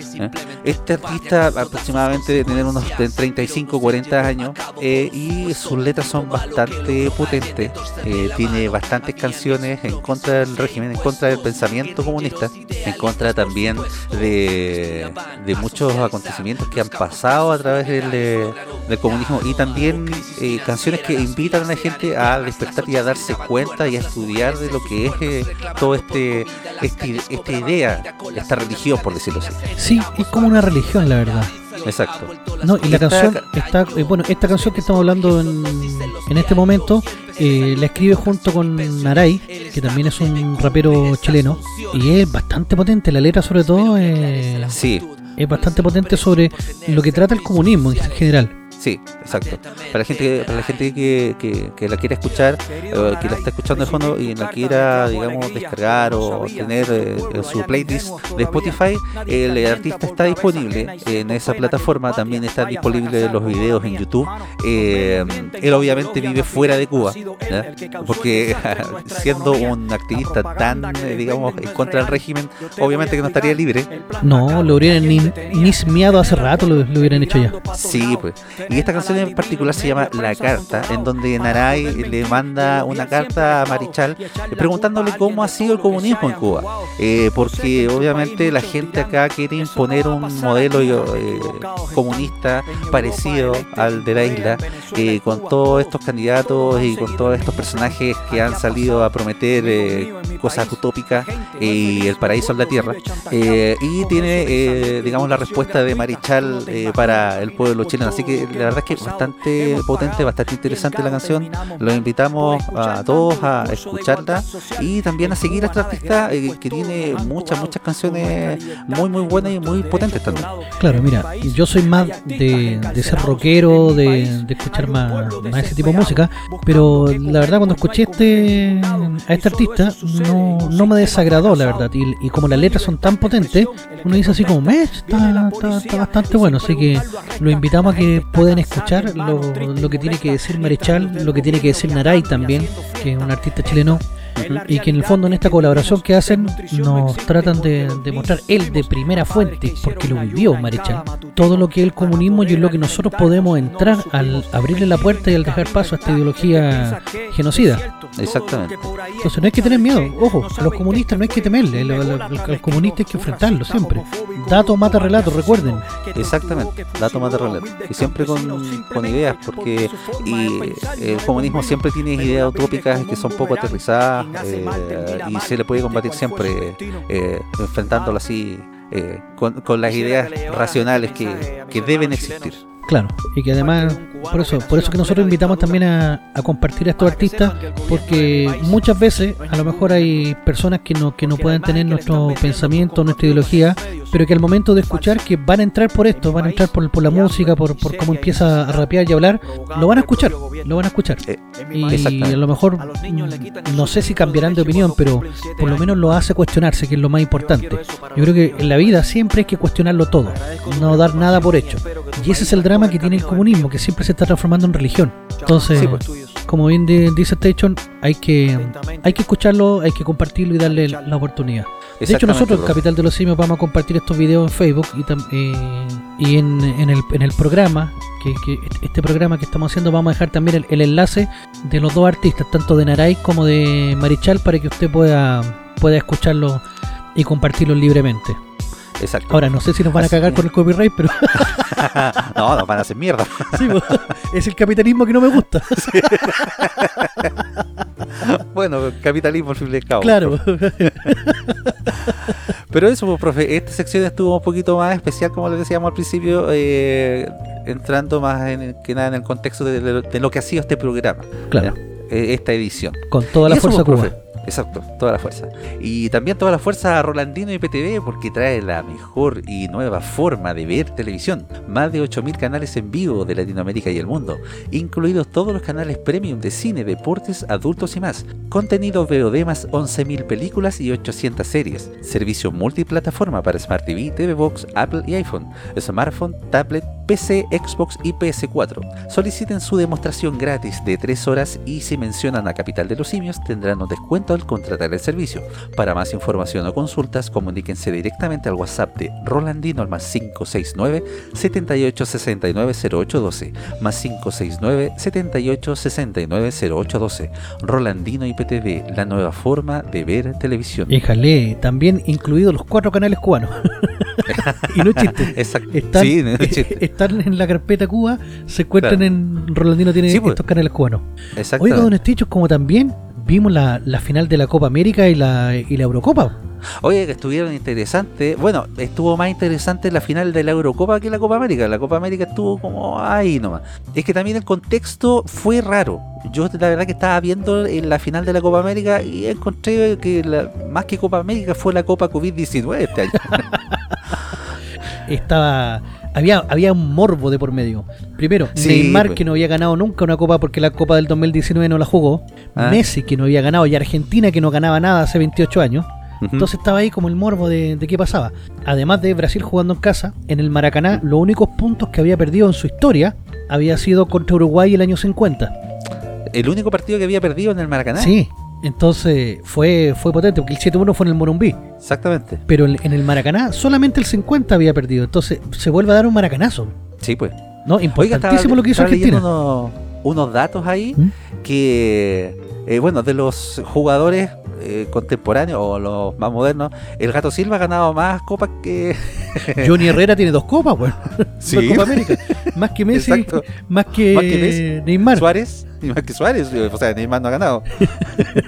Este artista aproximadamente de tener unos de 35 40 años eh, y sus letras son bastante potentes, eh, tiene bastantes canciones en contra del régimen, en contra del pensamiento comunista, en contra también de, muchos acontecimientos que han pasado a través del, comunismo y también canciones que invitan a la gente a despertar y a darse cuenta y a estudiar de lo que es eh, todo este, este esta idea, esta religión por decirlo así. Sí, es como una religión, la verdad. Exacto. No, y la Esta canción ca- está, eh, bueno, esta canción que estamos hablando en, en este momento eh, la escribe junto con Naray, que también es un rapero chileno, y es bastante potente, la letra sobre todo eh, Sí, es bastante potente sobre lo que trata el comunismo en general. Sí, exacto. Para la gente, para la gente que, que, que la quiera escuchar, eh, que la está escuchando de fondo y la quiera, digamos, descargar o tener eh, en su playlist de Spotify, el artista está disponible en esa plataforma. También están disponibles los videos en YouTube. Eh, él obviamente vive fuera de Cuba, ¿ya? porque siendo un activista tan, eh, digamos, en contra del régimen, obviamente que no estaría libre. No, lo hubieran ni, ni miado hace rato, lo, lo hubieran hecho ya. Sí, pues. Y esta canción en particular se llama La Carta, en donde Naray le manda una carta a Marichal preguntándole cómo ha sido el comunismo en Cuba. Eh, porque obviamente la gente acá quiere imponer un modelo eh, comunista parecido al de la isla, eh, con todos estos candidatos y con todos estos personajes que han salido a prometer cosas utópicas y el paraíso en la tierra. Y tiene, digamos, la respuesta de Marichal para el pueblo chileno. Así que la verdad es que es bastante potente, bastante interesante la canción. Los invitamos a todos a escucharla y también a seguir a este artista eh, que tiene muchas, muchas canciones muy, muy buenas y muy potentes también. Claro, mira, yo soy más de, de ser rockero, de, de escuchar más, más ese tipo de música, pero la verdad cuando escuché este a este artista no, no me desagradó, la verdad, y, y como las letras son tan potentes, uno dice así como, "Meh, está, está, está bastante bueno, así que lo invitamos a que escuchar lo, lo que tiene que decir Marechal, lo que tiene que decir Naray también, que es un artista chileno y que en el fondo en esta colaboración que hacen nos tratan de, de mostrar él de primera fuente, porque lo vivió Marichal, todo lo que es el comunismo y es lo que nosotros podemos entrar al abrirle la puerta y al dejar paso a esta ideología genocida. Exactamente. Entonces no hay que tener miedo, ojo, a los comunistas no hay que temerle, lo- lo- lo- al comunista hay que enfrentarlo siempre. Dato mata relato, recuerden. Exactamente, dato mata relato. Y siempre con, con ideas, porque y el comunismo siempre tiene ideas utópicas que son poco aterrizadas eh, y se le puede combatir siempre eh, enfrentándolo así. eh, con, con las ideas racionales que, que deben existir. Claro, y que además, por eso, por eso que nosotros invitamos también a, a compartir a estos artistas, porque muchas veces a lo mejor hay personas que no, que no pueden tener nuestro pensamiento, nuestra ideología, pero que al momento de escuchar que van a entrar por esto, van a entrar por, por la música, por, por cómo empieza a rapear y hablar, lo van a escuchar, lo van a escuchar. Eh, Y a lo mejor, mm, no sé si cambiarán de opinión, pero por lo menos lo hace cuestionarse, que es lo más importante. Yo creo que en la vida siempre hay que cuestionarlo todo, no dar nada por hecho. Y ese es el drama que tiene el comunismo, que siempre se está transformando en religión. Entonces, Sí, pues. como bien di- dice Station, hay que, hay que escucharlo, hay que compartirlo y darle la oportunidad. De hecho, nosotros, en. Capital de los Simios, vamos a compartir estos videos en Facebook y, eh, y en, en el, en el programa, que, que este programa que estamos haciendo, vamos a dejar también el, el enlace de los dos artistas, tanto de Naray como de Marichal, para que usted pueda, pueda escucharlo y compartirlo libremente. Exacto. Ahora, no sé si nos van a Así cagar es. con el copyright, pero no, nos van a hacer mierda. sí, pues, es el capitalismo que no me gusta. bueno, capitalismo al fin y al cabo. claro. Pero eso, pues, profe, esta sección estuvo un poquito más especial, como les decíamos al principio, eh, entrando más en, que nada en el contexto de, de- de lo que ha sido este programa, Claro, eh, esta edición. con toda la eso, fuerza pues, profe, Exacto, toda la fuerza. Y también toda la fuerza a Rolandino y PTV porque trae la mejor y nueva forma de ver televisión. Más de 8.000 canales en vivo de Latinoamérica y el mundo, incluidos todos los canales premium de cine, deportes, adultos y más. Contenido VOD más 11.000 películas y 800 series. Servicio multiplataforma para Smart TV, TV Box, Apple y iPhone, smartphone, tablet, PC, Xbox y PS4. Soliciten su demostración gratis de 3 horas y si mencionan a Capital de los Simios tendrán un descuento al contratar el servicio. Para más información o consultas, comuníquense directamente al WhatsApp de Rolandino al más 569 7869 0812 más 569 7869 0812 Rolandino IPTV, la nueva forma de ver televisión. Éjale, también incluidos los cuatro canales cubanos. y no chiste. Exacto. Están, Sí, no chiste. Están en la carpeta Cuba, se encuentran Claro. en Rolandino tiene Sí, pues. estos canales cubanos. Exacto. Oiga, don Estichos, como también vimos la, la final de la Copa América y la, y la Eurocopa. Oye, que estuvieron interesantes. Bueno, estuvo más interesante la final de la Eurocopa que la Copa América. La Copa América estuvo como ahí nomás. Es que también el contexto fue raro. Yo la verdad que estaba viendo en la final de la Copa América y encontré que la- más que Copa América fue la Copa COVID-19 este año. Estaba había había un morbo de por medio. Primero, Sí, Neymar pues. que no había ganado nunca una copa porque la Copa del 2019 no la jugó. Ah. Messi que no había ganado y Argentina que no ganaba nada hace 28 años. Entonces estaba ahí como el morbo de, de qué pasaba. Además de Brasil jugando en casa, en el Maracaná, los únicos puntos que había perdido en su historia había sido contra Uruguay el año 50. el único partido que había perdido en el Maracaná. Sí, entonces fue, fue potente, porque el 7-1 fue en el Morumbí. Exactamente. Pero en, en el Maracaná solamente el 50 había perdido. Entonces se vuelve a dar un maracanazo. Sí, pues. ¿no? Oiga, estaba, Importantísimo lo que hizo Argentina. unos, unos datos ahí ¿Mm? que, eh, bueno, de los jugadores eh, contemporáneos o los más modernos, el Gato Silva ha ganado más copas que... Johnny Herrera tiene dos copas, bueno. Sí. Dos Copa América. Más que Messi, Exacto. más que, Más que Messi. Neymar. Suárez, y más que Suárez, o sea, Neymar no ha ganado.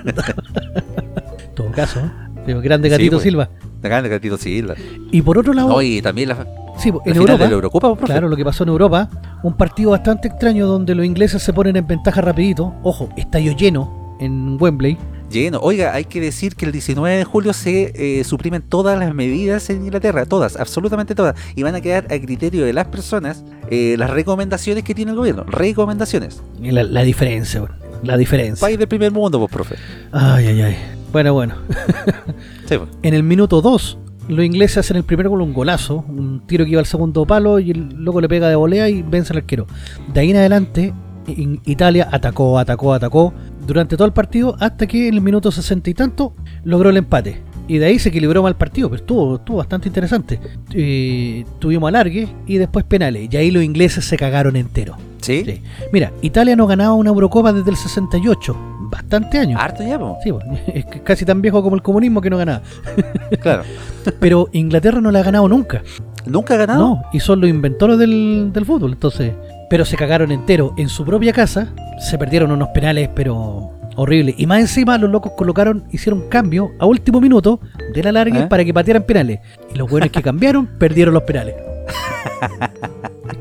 En todo caso, ¿eh? Pero grande Sí, Gatito pues. Silva. La gana el Gatito Silva. Y por otro lado, No, y también la, sí, final Europa, de la Eurocopa, profe. Claro, lo que pasó en Europa, un partido bastante extraño donde los ingleses se ponen en ventaja rapidito. Ojo, estadio lleno en Wembley. Lleno. Oiga, hay que decir que el 19 de julio se eh, suprimen todas las medidas en Inglaterra, todas, absolutamente todas, y van a quedar a criterio de las personas eh, las recomendaciones que tiene el gobierno. Recomendaciones. La, la diferencia, la diferencia. País del primer mundo, pues, profe. Ay, ay, ay. Bueno, bueno. Sí, pues. En el minuto 2, los ingleses hacen el primer gol, un golazo, un tiro que iba al segundo palo y el loco le pega de volea y vence al arquero. De ahí en adelante, Italia atacó, atacó, atacó durante todo el partido hasta que en el minuto sesenta y tanto logró el empate. Y de ahí se equilibró mal el partido, pero estuvo, estuvo bastante interesante. Eh, tuvimos alargue y después penales. Y ahí los ingleses se cagaron entero. ¿Sí? Sí. Mira, Italia no ganaba una Eurocopa desde el 68. Bastante años. Harto ya, pues. Sí, pues, es casi tan viejo como el comunismo que no ganaba. Claro. Pero Inglaterra no la ha ganado nunca. ¿Nunca ha ganado? No, y son los inventores del, del fútbol, entonces. Pero se cagaron entero en su propia casa, se perdieron unos penales, pero horrible. Y más encima los locos colocaron, hicieron cambio a último minuto de la larga ¿Eh? para que patearan penales. Y los buenos que cambiaron perdieron los penales.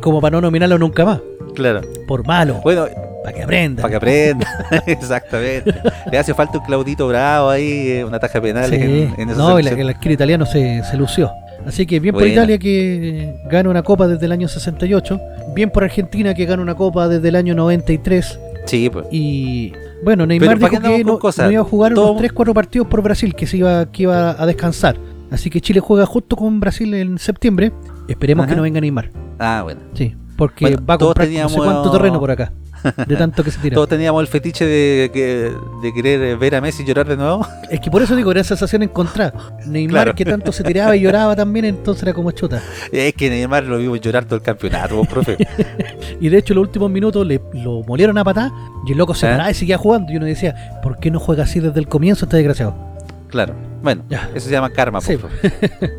Como para no nominarlo nunca más. Claro. Por malo. Bueno, para que aprenda. para que aprenda. Exactamente. Le hace falta un Claudito Bravo ahí, eh, una taja penal Sí. en, en no, y la- el arquero italiano se, se lució. Así que bien por. Italia que gana una copa desde el año 68. Bien por Argentina que gana una copa desde el año 93. Sí, pues. Y bueno, Neymar Pero ¿para dijo que no, iba a jugar Todo- unos 3-4 partidos por Brasil, que se iba, que iba a descansar. Así que Chile juega justo con Brasil en septiembre. Esperemos Ajá. que no venga Neymar. Ah, bueno. Sí, porque Bueno, va a comprar no sé cuánto terreno por acá. De tanto que se tira. Todos teníamos el fetiche de, de querer ver a Messi llorar de nuevo. Es que por eso digo, era sensación encontrada. Neymar Claro. que tanto se tiraba y lloraba también, entonces era como chuta. Es que Neymar lo vimos llorar todo el campeonato, vos, profe. Y de hecho, los últimos minutos le, lo molieron a patá y el loco se ¿Eh? paraba y seguía jugando. Y uno decía, ¿por qué no juega así desde el comienzo este desgraciado? Claro. Bueno, Ya. eso se llama karma, Sí. po, profe.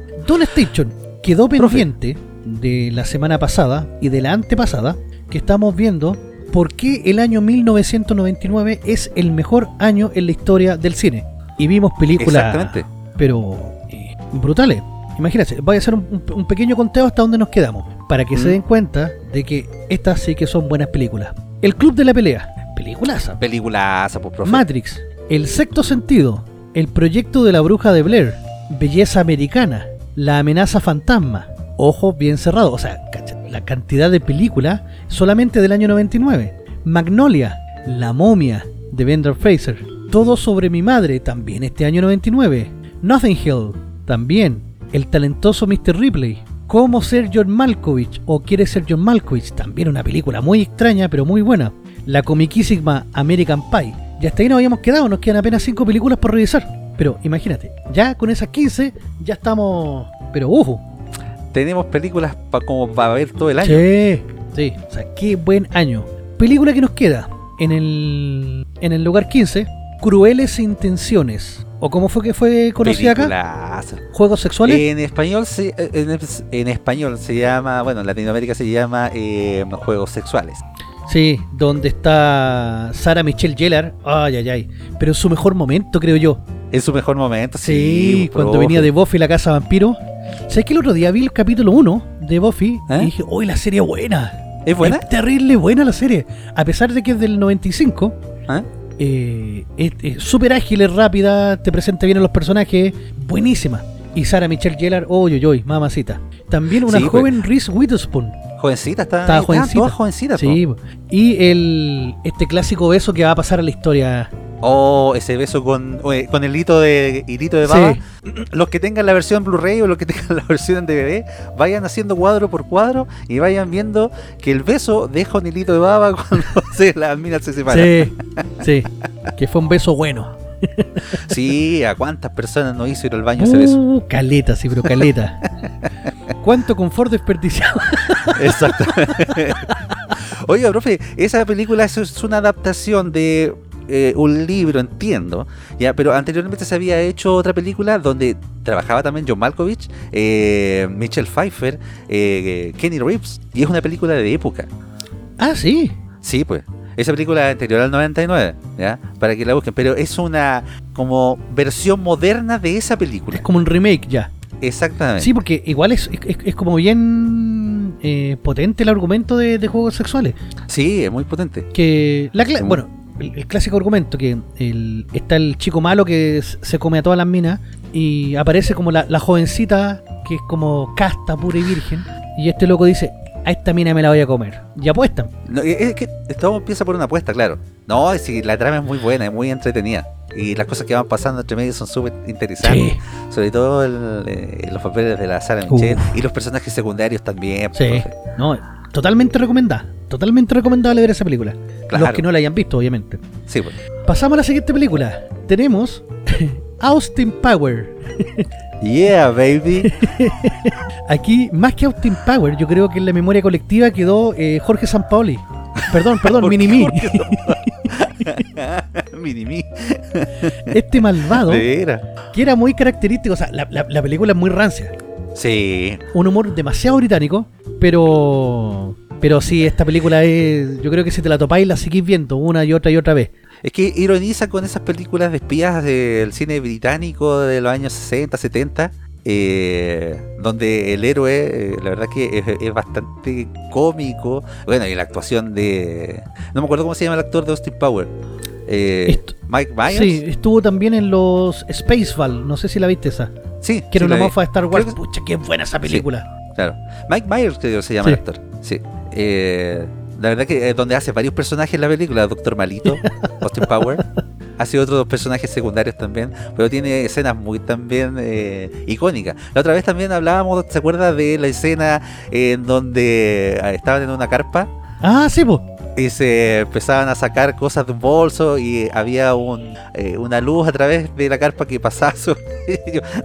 Don Station quedó Profe. pendiente de la semana pasada y de la antepasada que estamos viendo por qué el año 1999 es el mejor año en la historia del cine. Y vimos películas, Exactamente. pero eh, brutales. Imagínense, voy a hacer un, pequeño conteo hasta donde nos quedamos, para que se Mm. den cuenta de que estas sí que son buenas películas. El Club de la Pelea, peliculaza. Peliculaza, pues, profe. Matrix, El Sexto Sentido, El Proyecto de la Bruja de Blair, Belleza Americana, La Amenaza Fantasma, Ojos Bien Cerrados, o sea, la cantidad de películas solamente del año 99, Magnolia, La Momia, de Brendan Fraser, Todo sobre mi madre, también este año 99, Nothing Hill, también, El talentoso Mr. Ripley, Cómo ser John Malkovich o Quiere ser John Malkovich, también una película muy extraña pero muy buena. La comiquísima American Pie. Y hasta ahí nos habíamos quedado, nos quedan apenas 5 películas por revisar. Pero imagínate, ya con esas 15 ya estamos... Pero ujo. Tenemos películas pa- como para ver todo el año. Sí, sí, o sea, qué buen año. Película que nos queda en el, en el lugar 15, Crueles Intenciones. O como fue que fue conocida acá. Juegos Sexuales. En español se, en, en español se llama, bueno, en Latinoamérica se llama eh, juegos sexuales. Sí, donde está Sara Michelle Gellar. Ay, ay, ay. Pero en su mejor momento, creo yo. En su mejor momento, Sí, sí. cuando venía de Buffy la casa vampiro. ¿Sabes que el otro día vi el capítulo 1 de Buffy ¿Eh? y dije, uy, la serie es buena? ¿Es buena? Es terrible buena la serie. A pesar de que es del 95, ¿Ah? eh, es súper ágil, es rápida, te presenta bien a los personajes, buenísima. Y Sara Michelle Gellar, uy, uy, uy, mamacita. También una Sí, pues. joven Reese Witherspoon. Jovencita, está, Estaba jovencita. todas jovencitas. po. Sí, y el este clásico beso que va a pasar a la historia. Oh, ese beso con, con el hito de, hilito de Sí. baba. Los que tengan la versión Blu-ray o los que tengan la versión en DVD, vayan haciendo cuadro por cuadro y vayan viendo que el beso deja un hilito de baba cuando se, las minas se separan. Sí, sí, que fue un beso bueno. Sí, ¿a cuántas personas no hizo ir al baño ese beso? Uh, caleta, sí, pero caleta. ¿Cuánto confort desperdiciado? Exacto. Oiga, profe, esa película es, es una adaptación de eh, un libro, entiendo, ya, pero anteriormente se había hecho otra película donde trabajaba también John Malkovich, eh, Michelle Pfeiffer, eh, Kenny Reeves, y es una película de época. Ah, sí. Sí, pues. Esa película es anterior al 99, ¿ya? Para que la busquen, pero es una como versión moderna de esa película. Es como un remake ya. Exactamente. Sí, porque igual es, es, es como bien eh, potente el argumento de, de juegos sexuales. Sí, es muy potente. Que la bueno, el, el clásico argumento que el, está el chico malo que se come a todas las minas y aparece como la, la jovencita que es como casta, pura y virgen. Y este loco dice, a esta mina me la voy a comer. Y apuestan. No, es que todo empieza por una apuesta, claro. No, es que la trama es muy buena, es muy entretenida. Y las cosas que van pasando entre medio son súper interesantes. Sí. Sobre todo el, eh, los papeles de la Sara. Michelle y los personajes secundarios también. Sí. No, totalmente recomendada. Totalmente recomendable ver esa película. Claro. Los que no la hayan visto, obviamente. Sí, pues. Pasamos a la siguiente película. Tenemos Austin Power. Yeah, baby. Aquí, más que Austin Power, yo creo que en la memoria colectiva quedó eh, Jorge Sampaoli. Perdón, perdón, ¿Por qué Minimi. Minimi. Este malvado, que era muy característico. O sea, la, la- la película es muy rancia. Sí. Un humor demasiado británico, pero. Pero sí, esta película es. Yo creo que si te la topáis, la seguís viendo una y otra y otra vez. Es que ironiza con esas películas de espías del cine británico de los años 60, 70, eh, donde el héroe, eh, la verdad que es, es bastante cómico. Bueno, y la actuación de... No me acuerdo cómo se llama el actor de Austin Power. Eh, Mike Myers. Sí, estuvo también en los Spaceball, no sé si la viste esa. Sí, Que era sí una mofa de Star Wars. Que- Pucha, qué buena esa película. Claro. Mike Myers, creo que se llama Sí. el actor. Sí. La verdad que donde hace varios personajes en la película, Doctor Malito, Austin Power. Hace otros personajes secundarios también, pero tiene escenas muy también eh, icónicas. La otra vez también hablábamos, ¿se acuerda de la escena en donde eh, estaban en una carpa? Ah, sí, pues. Y se empezaban a sacar cosas de un bolso y había un, eh, una luz a través de la carpa que pasaba.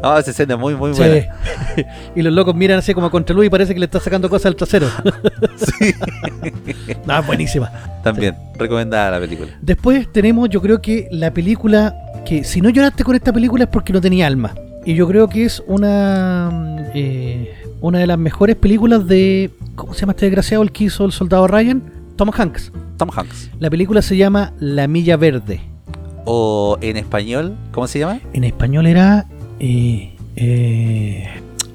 No, esa escena es muy, muy Sí. buena. y los locos miran así como a contraluz y parece que le está sacando cosas al trasero. Sí, buenísima. también, recomendada la película. Después tenemos, yo creo que la película que si no lloraste con esta película es porque no tenía alma. Y yo creo que es una mm, eh, una de las mejores películas de ¿cómo se llama este desgraciado el que hizo el soldado Ryan? Tom Hanks. Tom Hanks. La película se llama La Milla Verde. O en español, ¿cómo se llama? En español era eh, eh,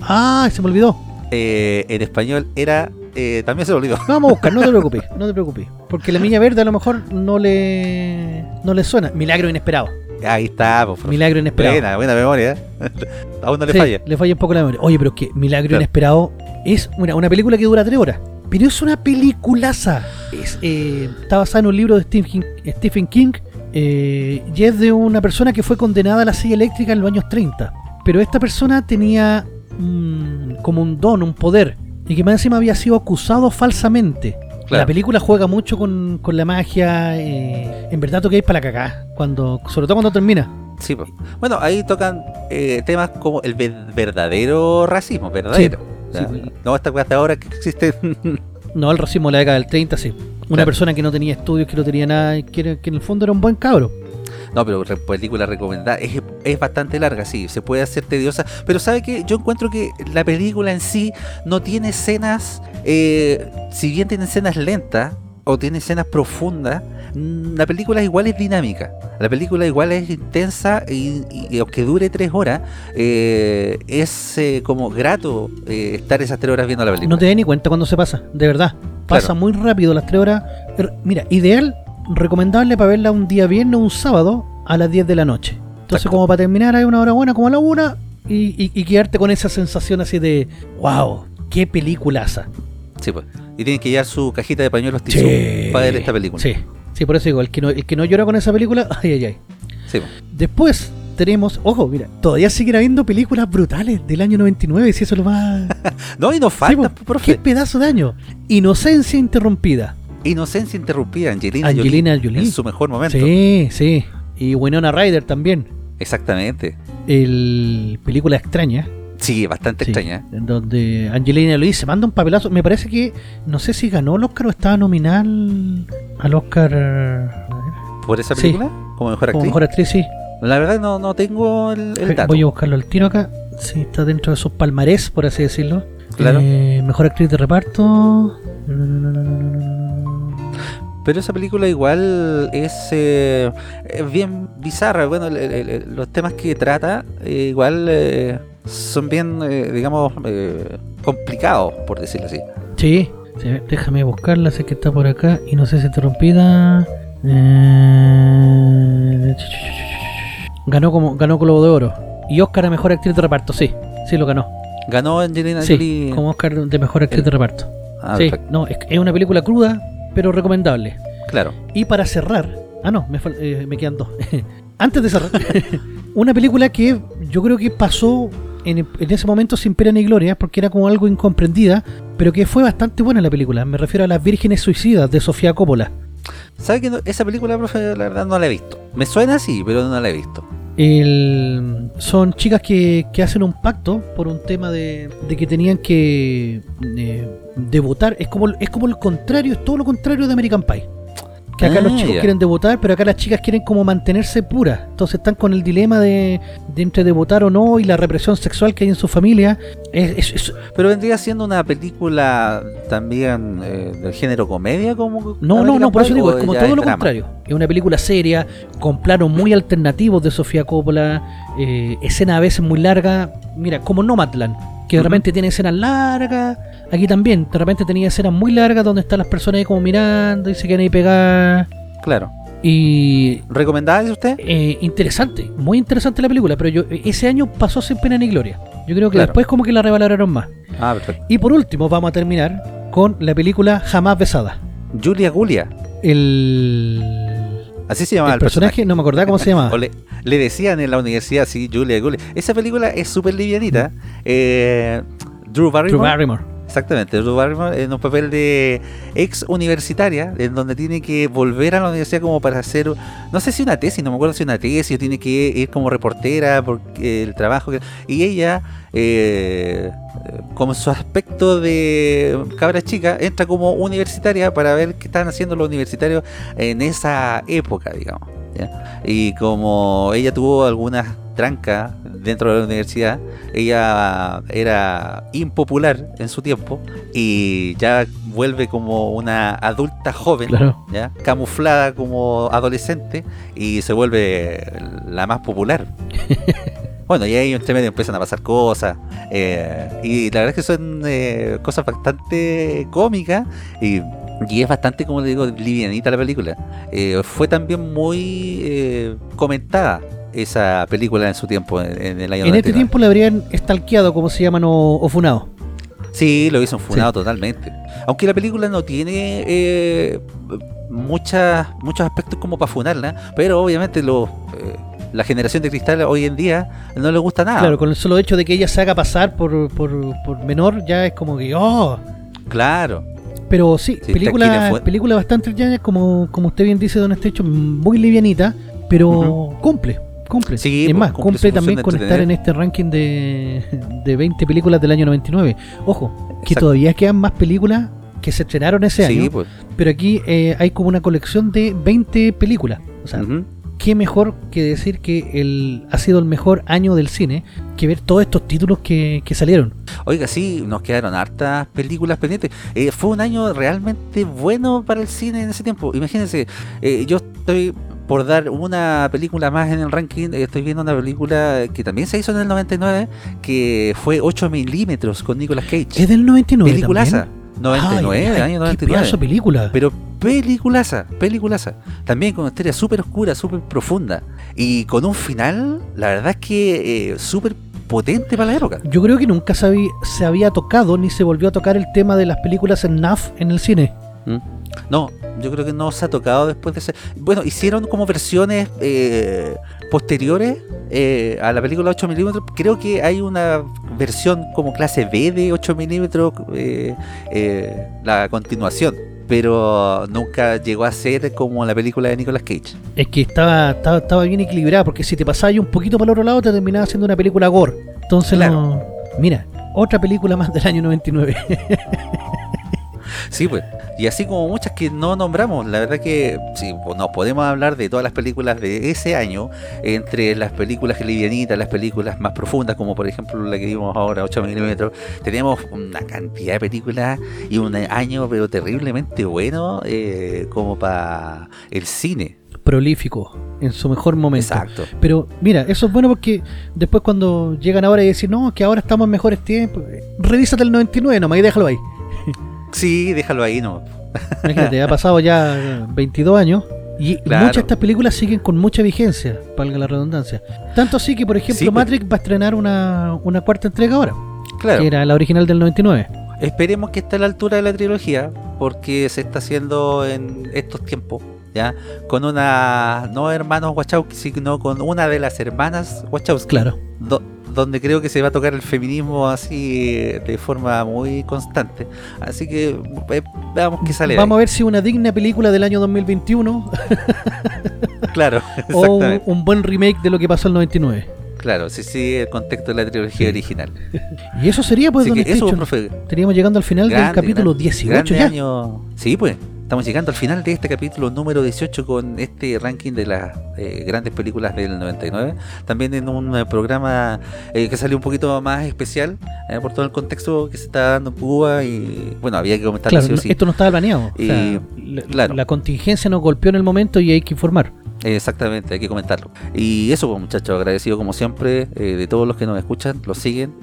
ah, se me olvidó. Eh, en español era. eh, también se me olvidó. Vamos a buscar, no te preocupes, no te preocupes. Porque la Milla Verde a lo mejor no le no le suena. Milagro inesperado. Ahí está, pues, profe. Milagro inesperado. Buena, buena memoria. Aún no le Sí, falla. Le falla un poco la memoria. Oye, pero es que Milagro Claro. Inesperado es una, una película que dura tres horas. Pero es una peliculaza. Es, eh, está basada en un libro de Stephen King, eh, y es de una persona que fue condenada a la silla eléctrica en los años 30. Pero esta persona tenía mm, como un don, un poder. Y que más encima había sido acusado falsamente. Claro. La película juega mucho con, con la magia. eh, en verdad toquéis para la cagá. Cuando, sobre todo cuando termina. Sí. Bueno, ahí tocan eh, temas como el ver- verdadero racismo, verdadero. Sí. No esta hasta ahora que existe. No, el racismo de la década del 30, sí. Una Claro. persona que no tenía estudios, que no tenía nada, que, que en el fondo era un buen cabro. no, pero re- película recomendada. Es, es bastante larga, sí. Se puede hacer tediosa. Pero ¿sabe qué? Yo encuentro que la película en sí no tiene escenas. eh, si bien tiene escenas lentas o tiene escenas profundas, la película igual es dinámica. La película igual es intensa y, aunque dure tres horas, eh, es eh, como grato eh, estar esas tres horas viendo la película. No te das ni cuenta cuando se pasa, de verdad. Pasa Claro. muy rápido las tres horas. Mira, ideal, recomendable para verla un día viernes o un sábado a las 10 de la noche. Entonces, Exacto. como para terminar, hay una hora buena como a la una y, y- y quedarte con esa sensación así de, wow, qué peliculaza. Sí, pues. Y tienen que llevar su cajita de pañuelos tisú para ver esta película. Sí, sí, por eso digo, el que no, el que no llora con esa película, ay, ay, ay. Sí. Después tenemos, ojo, mira, todavía siguen habiendo películas brutales del año 99, si eso es lo más... No, y nos Sí, falta, po, profe. ¿Qué pedazo de año? Inocencia interrumpida. Inocencia interrumpida, Angelina, Angelina Jolie, Jolie. En su mejor momento. Sí, sí. Y Winona Ryder también. Exactamente. El película extraña. Sí, bastante sí, extraña. En donde Angelina Jolie se manda un papelazo. Me parece que, no sé si ganó el Oscar o estaba nominada al, Oscar eh, ¿Por esa Sí. película? Como mejor como actriz. mejor actriz, sí. La verdad no, no tengo el, el dato. Voy a buscarlo al tiro acá. Sí, está dentro de sus palmarés, por así decirlo. Claro. Eh, mejor actriz de reparto. No, no, no, Pero esa película igual es, eh, es bien bizarra. Bueno, el- el- el- los temas que trata eh, igual eh, son bien, eh, digamos, eh, complicados, por decirlo así. Sí, sí, déjame buscarla, sé que está por acá. Y no sé si interrumpida. Ganó como ganó Globo de Oro. Y Oscar a mejor actriz de reparto, sí. Sí lo ganó. Ganó Angelina Sí, Jolie. como Oscar de mejor actriz El- de reparto. Ah, sí, perfecto. no, es, es una película cruda, pero recomendable. Claro. Y para cerrar, ah no, me, eh, me quedan dos. Antes de cerrar, una película que yo creo que pasó en, en ese momento sin pena ni gloria, porque era como algo incomprendida, pero que fue bastante buena la película. Me refiero a Las Vírgenes Suicidas de Sofía Coppola. ¿Sabe que no- esa película, profe, la verdad no la he visto? Me suena así, pero no la he visto. El- son chicas que, que hacen un pacto por un tema de, de que tenían que eh, debutar. Es como, es como el contrario, es todo lo contrario de American Pie. Que acá Ah, los chicos ya. quieren debutar, pero acá las chicas quieren como mantenerse puras. Entonces están con el dilema de, de entre debutar o no y la represión sexual que hay en su familia. Es, es- es- Pero vendría siendo una película también eh, del género comedia como no, no, American no, por eso digo, es como todo lo drama? contrario. Es una película seria, con planos muy alternativos de Sofía Coppola, eh, escenas a veces muy largas. Mira, como Nomadland, que Ujú. repente tiene escenas largas. Aquí también, de repente tenía escenas muy largas donde están las personas ahí como mirando y se quieren ahí pegar. Claro. Y ¿Recomendada dice usted? eh, interesante, muy interesante la película, pero yo ese año pasó sin pena ni gloria. Yo creo que Claro. después como que la revaloraron más. Ah, perfecto. Y por último vamos a terminar con la película Jamás Besada. Julia Gulia. El, Así se llamaba el personaje, no me acordaba cómo se llamaba. Le, le decían en la universidad, sí, Julia Gulia. Esa película es súper livianita. Eh, Drew Barrymore. Drew Barrymore. Exactamente, Drew en un papel de ex universitaria, en donde tiene que volver a la universidad como para hacer, no sé si una tesis, no me acuerdo si una tesis, o tiene que ir como reportera porque el trabajo que... Y ella, eh, como su aspecto de cabra chica, entra como universitaria para ver qué están haciendo los universitarios en esa época, digamos. Y como ella tuvo algunas trancas dentro de la universidad, ella era impopular en su tiempo y ya vuelve como una adulta joven, Claro. ¿ya? camuflada como adolescente y se vuelve la más popular. Bueno, y ahí entre medio empiezan a pasar cosas. eh, y la verdad es que son eh, cosas bastante cómicas. Y, y es bastante, como le digo, livianita la película. Eh, fue también muy eh, comentada esa película en su tiempo, en, en el año En este 99. tiempo le habrían estalqueado, como se llaman, o, o funado. Sí, lo hizo funado totalmente. Aunque la película no tiene eh, muchas, muchos aspectos como para funarla, pero obviamente lo, eh, la generación de cristal hoy en día no le gusta nada. Claro, con el solo hecho de que ella se haga pasar por, por, por menor, ya es como que, oh. Claro. Pero sí, Sí, película, película bastante ya, como, como usted bien dice, Don Estecho, muy livianita, pero cumple, cumple. Sí, es pues, más, cumple también con estar en este ranking de, de 20 películas del año 99. Ojo, que Exacto. todavía quedan más películas que se estrenaron ese Sí, año, pues. pero aquí eh, hay como una colección de 20 películas. O sea, qué mejor que decir que el, ha sido el mejor año del cine que ver todos estos títulos que, que salieron. Oiga, sí, nos quedaron hartas películas pendientes. Eh, fue un año realmente bueno para el cine en ese tiempo. Imagínense, eh, yo estoy por dar una película más en el ranking, eh, estoy viendo una película que también se hizo en el 99, que fue 8 milímetros con Nicolas Cage. Es del 99 Peliculaza. también. 99, Ay, año Qué 99. pedazo de película. Pero peliculaza, peliculaza. También con una historia súper oscura, súper profunda. Y con un final, la verdad es que eh, súper potente para la época. Yo creo que nunca se había, se había tocado ni se volvió a tocar el tema de las películas en NAF en el cine. ¿Mm? No, yo creo que no se ha tocado después de ese. Bueno, hicieron como versiones eh, posteriores eh, a la película 8 milímetros. Creo que hay una versión como clase B de 8 milímetros, eh, eh, la continuación. Pero nunca llegó a ser como la película de Nicolas Cage. Es que estaba, estaba, estaba bien equilibrada, porque si te pasabas un poquito para el otro lado, te terminaba siendo una película gore. Entonces, Claro. no- mira, otra película más del año 99. Sí, pues. Y así como muchas que no nombramos, la verdad que sí, pues, nos podemos hablar de todas las películas de ese año, entre las películas livianitas, las películas más profundas, como por ejemplo la que vimos ahora, 8 milímetros, tenemos una cantidad de películas y un año pero terriblemente bueno eh, como para el cine. Prolífico, en su mejor momento. Exacto. Pero mira, eso es bueno porque después cuando llegan ahora y dicen, no, que ahora estamos en mejores tiempos, revísate el 99 nomás y déjalo ahí. Sí, déjalo ahí, ¿no? Imagínate, ha pasado ya 22 años y Claro. muchas de estas películas siguen con mucha vigencia, valga la redundancia. Tanto así que, por ejemplo, Sí, pues. Matrix va a estrenar una, una cuarta entrega ahora, Claro. que era la original del 99. Esperemos que esté a la altura de la trilogía, porque se está haciendo en estos tiempos, ¿ya? Con una, no hermanos Wachowski, sino con una de las hermanas Wachowski, Claro. do- donde creo que se va a tocar el feminismo así eh, de forma muy constante. Así que eh, veamos qué sale. Vamos a ver si una digna película del año 2021 ahí. Claro, o un, buen remake de lo que pasó el 99. Claro, sí, sí, el contexto de la trilogía Sí. original. Y eso sería, pues, Así don que eso, Station. profe, Estaríamos llegando al final del capítulo grande, 18 grande ya. año. Sí, pues, estamos llegando al final de este capítulo número 18 con este ranking de las eh, grandes películas del 99. También en un eh, programa eh, que salió un poquito más especial por todo el contexto que se está dando en Cuba y bueno, había que comentarlo claro, Esto no estaba planeado. la, la contingencia nos golpeó en el momento y hay que informar. Exactamente, hay que comentarlo. Y eso, pues, muchachos, agradecido como siempre de todos los que nos escuchan, los siguen,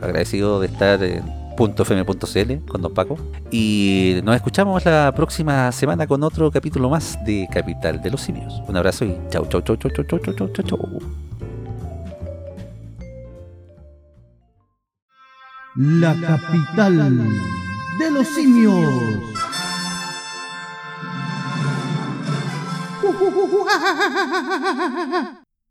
agradecido de estar en .fm.cl con Don Paco. Y nos escuchamos la próxima semana con otro capítulo más de Capital de los Simios. Un abrazo y chau, chau, chau, chau, chau, chau, chau, chau, chau. La capital de los simios.